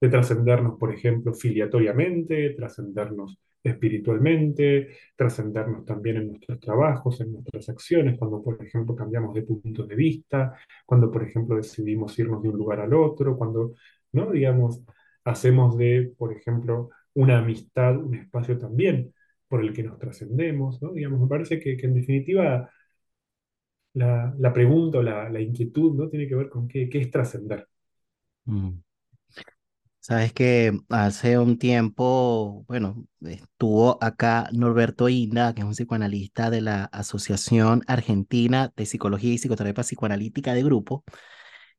de trascendernos, por ejemplo, filiatoriamente, trascendernos espiritualmente, trascendernos también en nuestros trabajos, en nuestras acciones, cuando, por ejemplo, cambiamos de punto de vista, cuando, por ejemplo, decidimos irnos de un lugar al otro, cuando, ¿no? Digamos, hacemos de, por ejemplo, una amistad un espacio también por el que nos trascendemos, ¿no? Digamos, me parece que, que en definitiva la, la pregunta o la, la inquietud, ¿no? Tiene que ver con qué, qué es trascender. mm. Sabes que hace un tiempo, bueno, estuvo acá Norberto Inda, que es un psicoanalista de la Asociación Argentina de Psicología y Psicoterapia Psicoanalítica de Grupo,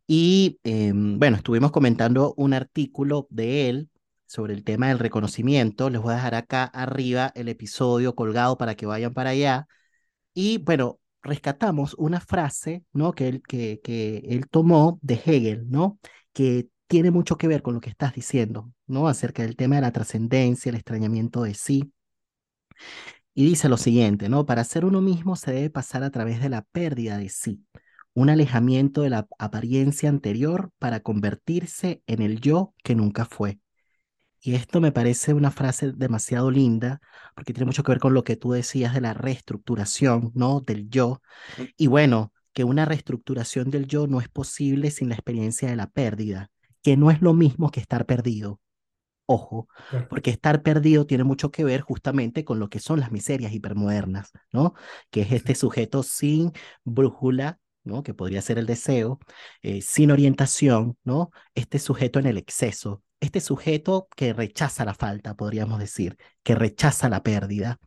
y em, bueno, estuvimos comentando un artículo de él sobre el tema del reconocimiento. Les voy a dejar acá arriba el episodio colgado para que vayan para allá. Y bueno, rescatamos una frase, ¿no? Que él, que, que él tomó de Hegel, ¿no? Que tiene mucho que ver con lo que estás diciendo, ¿no? Acerca del tema de la trascendencia, el extrañamiento de sí. Y dice lo siguiente, ¿no? Para ser uno mismo se debe pasar a través de la pérdida de sí, un alejamiento de la apariencia anterior para convertirse en el yo que nunca fue. Y esto me parece una frase demasiado linda porque tiene mucho que ver con lo que tú decías de la reestructuración, ¿no? Del yo y bueno, que una reestructuración del yo no es posible sin la experiencia de la pérdida, que no es lo mismo que estar perdido. Ojo, porque estar perdido tiene mucho que ver justamente con lo que son las miserias hipermodernas, ¿no? Que es este sujeto sin brújula, ¿no? Que podría ser el deseo, eh, sin orientación, ¿no? Este sujeto en el exceso, este sujeto que rechaza la falta, podríamos decir, que rechaza la pérdida.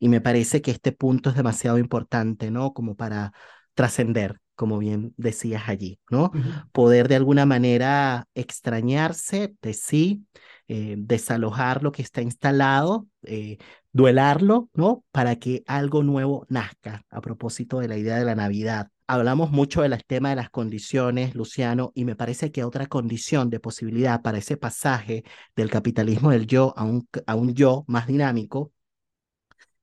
Y me parece que este punto es demasiado importante, ¿no? Como para trascender, como bien decías allí, ¿no? Poder de alguna manera extrañarse de sí eh, desalojar lo que está instalado, eh, duelarlo, ¿no? Para que algo nuevo nazca. A propósito de la idea de la Navidad. Hablamos mucho del tema de las condiciones, Luciano, y me parece que otra condición de posibilidad para ese pasaje del capitalismo del yo a un, a un yo más dinámico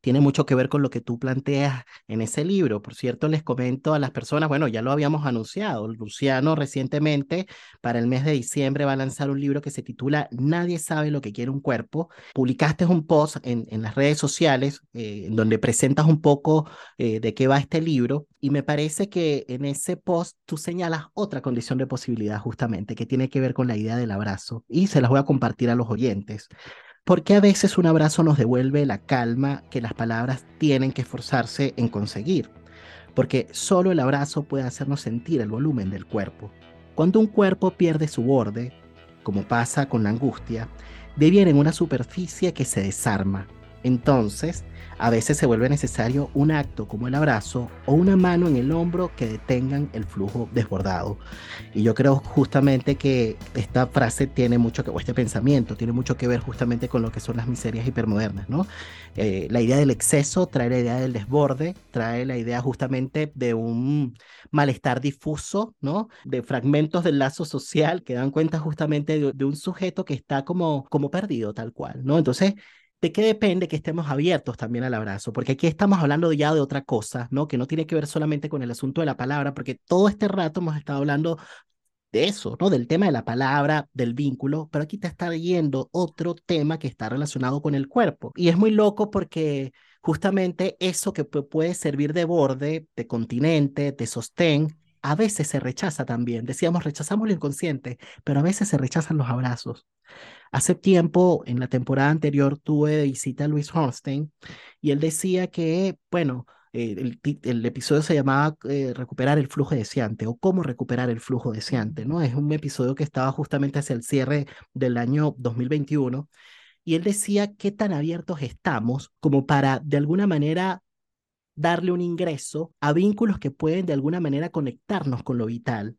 tiene mucho que ver con lo que tú planteas en ese libro. Por cierto, les comento a las personas, bueno, ya lo habíamos anunciado, Luciano recientemente para el mes de diciembre va a lanzar un libro que se titula Nadie sabe lo que quiere un cuerpo. Publicaste un post en, las redes sociales eh, donde presentas un poco eh, de qué va este libro y me parece que en ese post tú señalas otra condición de posibilidad justamente que tiene que ver con la idea del abrazo y se las voy a compartir a los oyentes. Porque a veces un abrazo nos devuelve la calma que las palabras tienen que esforzarse en conseguir. Porque solo el abrazo puede hacernos sentir el volumen del cuerpo. Cuando un cuerpo pierde su borde, como pasa con la angustia, deviene en una superficie que se desarma. Entonces, a veces se vuelve necesario un acto como el abrazo o una mano en el hombro que detengan el flujo desbordado. Y yo creo justamente que esta frase tiene mucho que, o este pensamiento tiene mucho que ver justamente con lo que son las miserias hipermodernas, ¿no? Eh, la idea del exceso trae la idea del desborde, trae la idea justamente de un malestar difuso, ¿no? De fragmentos del lazo social que dan cuenta justamente de, de un sujeto que está como, como perdido tal cual, ¿no? Entonces, ¿De qué depende que estemos abiertos también al abrazo? Porque aquí estamos hablando ya de otra cosa, ¿no? Que no tiene que ver solamente con el asunto de la palabra, porque todo este rato hemos estado hablando de eso, ¿no? Del tema de la palabra, del vínculo, pero aquí te está yendo otro tema que está relacionado con el cuerpo. Y es muy loco porque justamente eso que puede servir de borde, de continente, de sostén, a veces se rechaza también. Decíamos, rechazamos lo inconsciente, pero a veces se rechazan los abrazos. Hace tiempo, en la temporada anterior, tuve de visita a Luis Hornstein y él decía que, bueno, eh, el, episodio se llamaba eh, Recuperar el flujo deseante o cómo recuperar el flujo deseante, ¿no? Es un episodio que estaba justamente hacia el cierre del año 2021 y él decía qué tan abiertos estamos como para, de alguna manera, darle un ingreso a vínculos que pueden de alguna manera conectarnos con lo vital.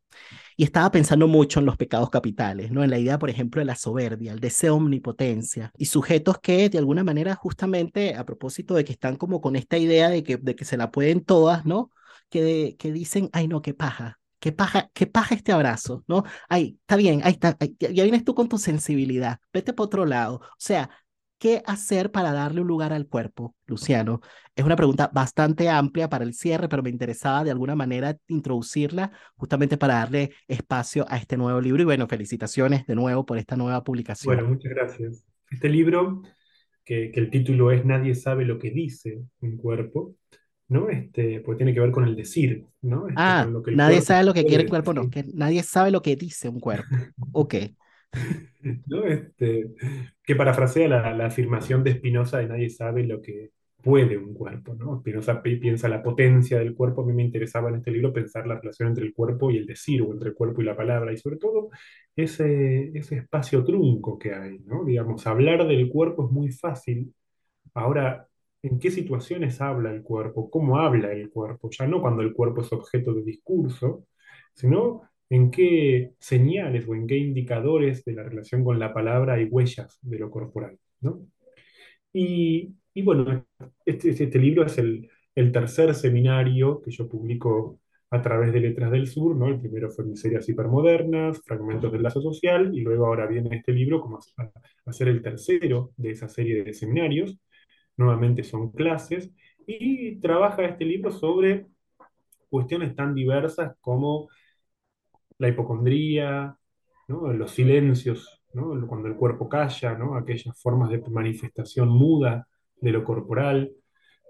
Y estaba pensando mucho en los pecados capitales, ¿no? En la idea, por ejemplo, de la soberbia, el deseo de omnipotencia y sujetos que de alguna manera justamente a propósito de que están como con esta idea de que, de que se la pueden todas, ¿no? Que, que dicen, ay no, qué paja, qué paja, qué paja este abrazo, ¿no? Ay, está bien, ahí está, ya, vienes tú con tu sensibilidad, vete por otro lado. O sea, ¿Qué hacer para darle un lugar al cuerpo, Luciano? Es una pregunta bastante amplia para el cierre, pero me interesaba de alguna manera introducirla justamente para darle espacio a este nuevo libro. Y bueno, felicitaciones de nuevo por esta nueva publicación. Bueno, muchas gracias. Este libro, que, que el título es Nadie sabe lo que dice un cuerpo, ¿no? Este, pues tiene que ver con el decir, ¿no? Este, ah, lo que nadie sabe lo que quiere el cuerpo, no, que nadie sabe lo que dice un cuerpo. Ok. ¿no? Este, que parafrasea la, la, afirmación de Spinoza de nadie sabe lo que puede un cuerpo, ¿no? Spinoza piensa la potencia del cuerpo, a mí me interesaba en este libro pensar la relación entre el cuerpo y el decir, o entre el cuerpo y la palabra, y sobre todo ese, ese espacio trunco que hay, ¿no? Digamos, hablar del cuerpo es muy fácil, ahora, ¿en qué situaciones habla el cuerpo? ¿Cómo habla el cuerpo? Ya no cuando el cuerpo es objeto de discurso, sino en qué señales o en qué indicadores de la relación con la palabra hay huellas de lo corporal, ¿no? Y, bueno, este, este, libro es el, tercer seminario que yo publico a través de Letras del Sur, ¿no? El primero fue Miserias Hipermodernas, Fragmentos del Lazo Social, y luego ahora viene este libro como a ser el tercero de esa serie de seminarios. Nuevamente son clases, y trabaja este libro sobre cuestiones tan diversas como la hipocondría, los silencios, cuando el cuerpo calla, aquellas formas de manifestación muda de lo corporal.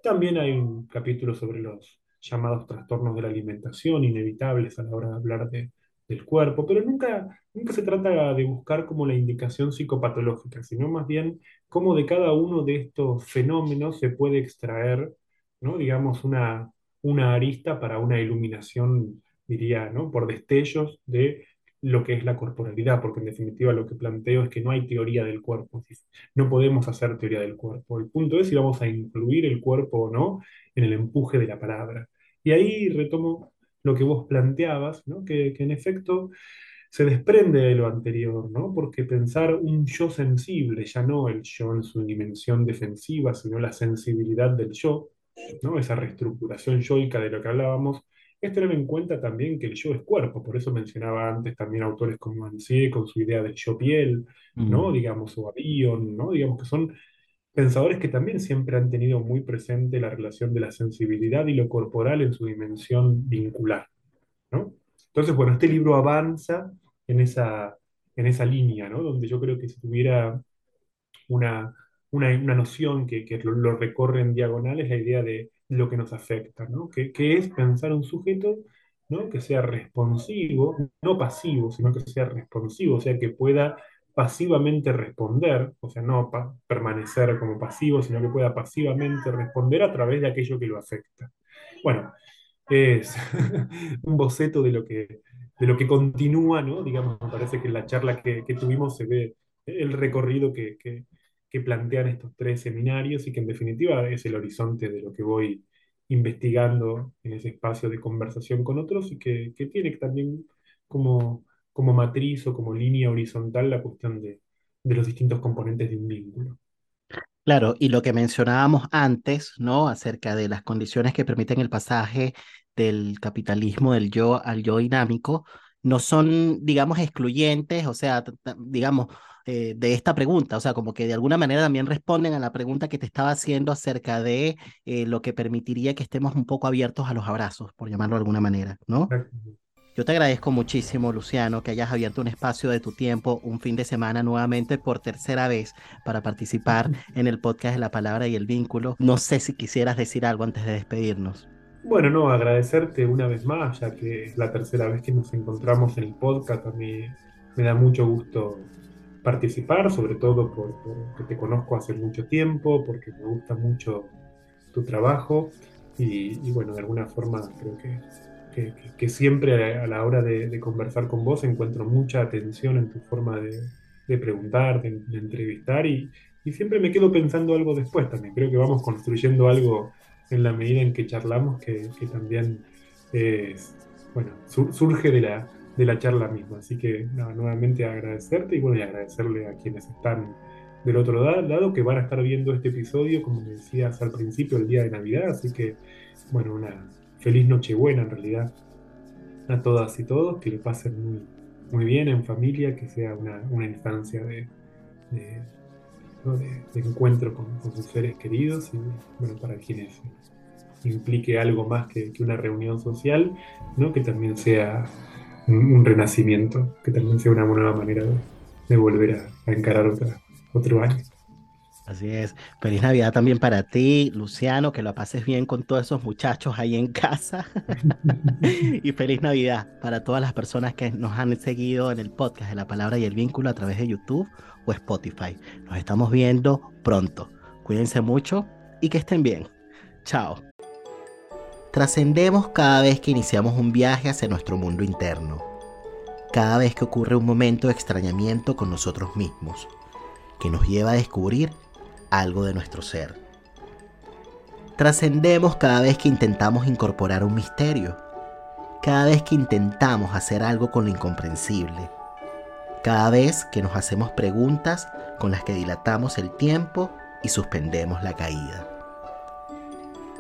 También hay un capítulo sobre los llamados trastornos de la alimentación, inevitables a la hora de hablar de, del cuerpo, pero nunca, nunca se trata de buscar como la indicación psicopatológica, sino más bien cómo de cada uno de estos fenómenos se puede extraer, digamos, una, una arista para una iluminación diría, ¿no? por destellos de lo que es la corporalidad, porque en definitiva lo que planteo es que no hay teoría del cuerpo, no podemos hacer teoría del cuerpo. El punto es si vamos a incluir el cuerpo o no en el empuje de la palabra. Y ahí retomo lo que vos planteabas, ¿no? que, que en efecto se desprende de lo anterior, ¿no? porque pensar un yo sensible, ya no el yo en su dimensión defensiva, sino la sensibilidad del yo, ¿no? esa reestructuración yoica de lo que hablábamos, es tener en cuenta también que el yo es cuerpo, por eso mencionaba antes también autores como Ansié con su idea del yo piel, ¿no? Digamos, o Avion, ¿no? Digamos que son pensadores que también siempre han tenido muy presente la relación de la sensibilidad y lo corporal en su dimensión vincular, ¿no? Entonces, bueno, este libro avanza en esa, en esa línea, ¿no? Donde yo creo que si tuviera una, una, una noción que, que lo, lo, recorre en diagonal es la idea de lo que nos afecta, ¿no? Que, que, es pensar un sujeto ¿no? que sea responsivo, no pasivo, sino que sea responsivo, o sea, que pueda pasivamente responder, o sea, no permanecer como pasivo, sino que pueda pasivamente responder a través de aquello que lo afecta. Bueno, es un boceto de lo que, de lo que continúa, ¿no? Digamos, me parece que en la charla que, que tuvimos se ve el recorrido que, que, que plantean estos tres seminarios y que en definitiva es el horizonte de lo que voy investigando en ese espacio de conversación con otros y que, que tiene también como, como matriz o como línea horizontal la cuestión de, de los distintos componentes de un vínculo. Claro, y lo que mencionábamos antes, ¿no? Acerca de las condiciones que permiten el pasaje del capitalismo del yo al yo dinámico, no son, digamos, excluyentes, o sea, digamos, eh, de esta pregunta, o sea, como que de alguna manera también responden a la pregunta que te estaba haciendo acerca de eh, lo que permitiría que estemos un poco abiertos a los abrazos, por llamarlo de alguna manera, ¿no? Yo te agradezco muchísimo, Luciano, que hayas abierto un espacio de tu tiempo un fin de semana nuevamente por tercera vez para participar en el podcast de la palabra y el vínculo. No sé si quisieras decir algo antes de despedirnos. Bueno, no, agradecerte una vez más, ya que es la tercera vez que nos encontramos en el podcast. A mí me da mucho gusto participar, sobre todo porque te conozco hace mucho tiempo, porque me gusta mucho tu trabajo y, bueno, de alguna forma creo que, que, siempre a la hora de, conversar con vos encuentro mucha atención en tu forma de, preguntar, de, de entrevistar y, y siempre me quedo pensando algo después también. Creo que vamos construyendo algo en la medida en que charlamos, que, también es, bueno, surge de la, de la charla misma. Así que nuevamente agradecerte y bueno, y agradecerle a quienes están del otro lado, que van a estar viendo este episodio, como decías al principio, el día de Navidad. Así que, bueno, una feliz Nochebuena en realidad a todas y todos, que le pasen muy, muy bien en familia, que sea una, instancia de, encuentro con, sus seres queridos y bueno, para quienes implique algo más que, una reunión social, ¿no? que también sea un, renacimiento, que también sea una nueva manera de, volver a, encarar otra, otro año. Así es. Feliz Navidad también para ti, Luciano, que lo pases bien con todos esos muchachos ahí en casa. y feliz Navidad para todas las personas que nos han seguido en el podcast de la palabra y el vínculo a través de YouTube o Spotify. Nos estamos viendo pronto. Cuídense mucho y que estén bien. Chao. Trascendemos cada vez que iniciamos un viaje hacia nuestro mundo interno, cada vez que ocurre un momento de extrañamiento con nosotros mismos, que nos lleva a descubrir algo de nuestro ser. Trascendemos cada vez que intentamos incorporar un misterio, cada vez que intentamos hacer algo con lo incomprensible, cada vez que nos hacemos preguntas con las que dilatamos el tiempo y suspendemos la caída.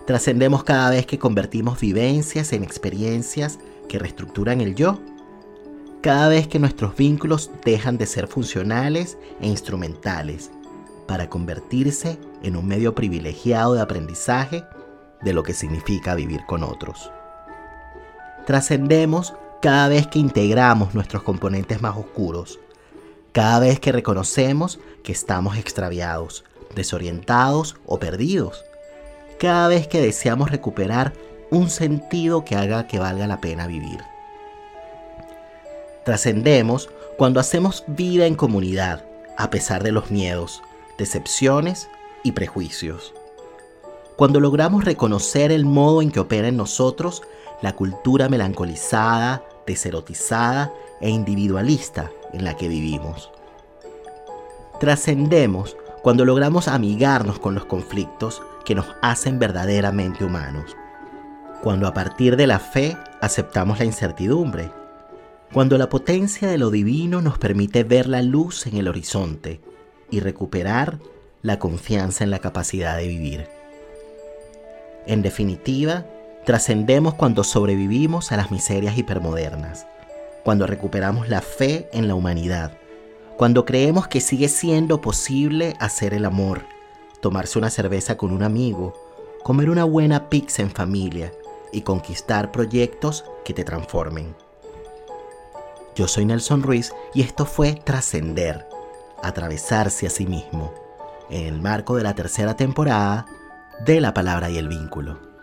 Trascendemos cada vez que convertimos vivencias en experiencias que reestructuran el yo. Cada vez que nuestros vínculos dejan de ser funcionales e instrumentales para convertirse en un medio privilegiado de aprendizaje de lo que significa vivir con otros. Trascendemos cada vez que integramos nuestros componentes más oscuros, cada vez que reconocemos que estamos extraviados, desorientados o perdidos cada vez que deseamos recuperar un sentido que haga que valga la pena vivir. Trascendemos cuando hacemos vida en comunidad, a pesar de los miedos, decepciones y prejuicios. Cuando logramos reconocer el modo en que opera en nosotros la cultura melancolizada, deserotizada e individualista en la que vivimos. Trascendemos cuando logramos amigarnos con los conflictos que nos hacen verdaderamente humanos. Cuando a partir de la fe aceptamos la incertidumbre. Cuando la potencia de lo divino nos permite ver la luz en el horizonte y recuperar la confianza en la capacidad de vivir. En definitiva, trascendemos cuando sobrevivimos a las miserias hipermodernas, cuando recuperamos la fe en la humanidad, cuando creemos que sigue siendo posible hacer el amor tomarse una cerveza con un amigo, comer una buena pizza en familia y conquistar proyectos que te transformen. Yo soy Nelson Ruiz y esto fue Trascender, atravesarse a sí mismo, en el marco de la tercera temporada de La Palabra y el Vínculo.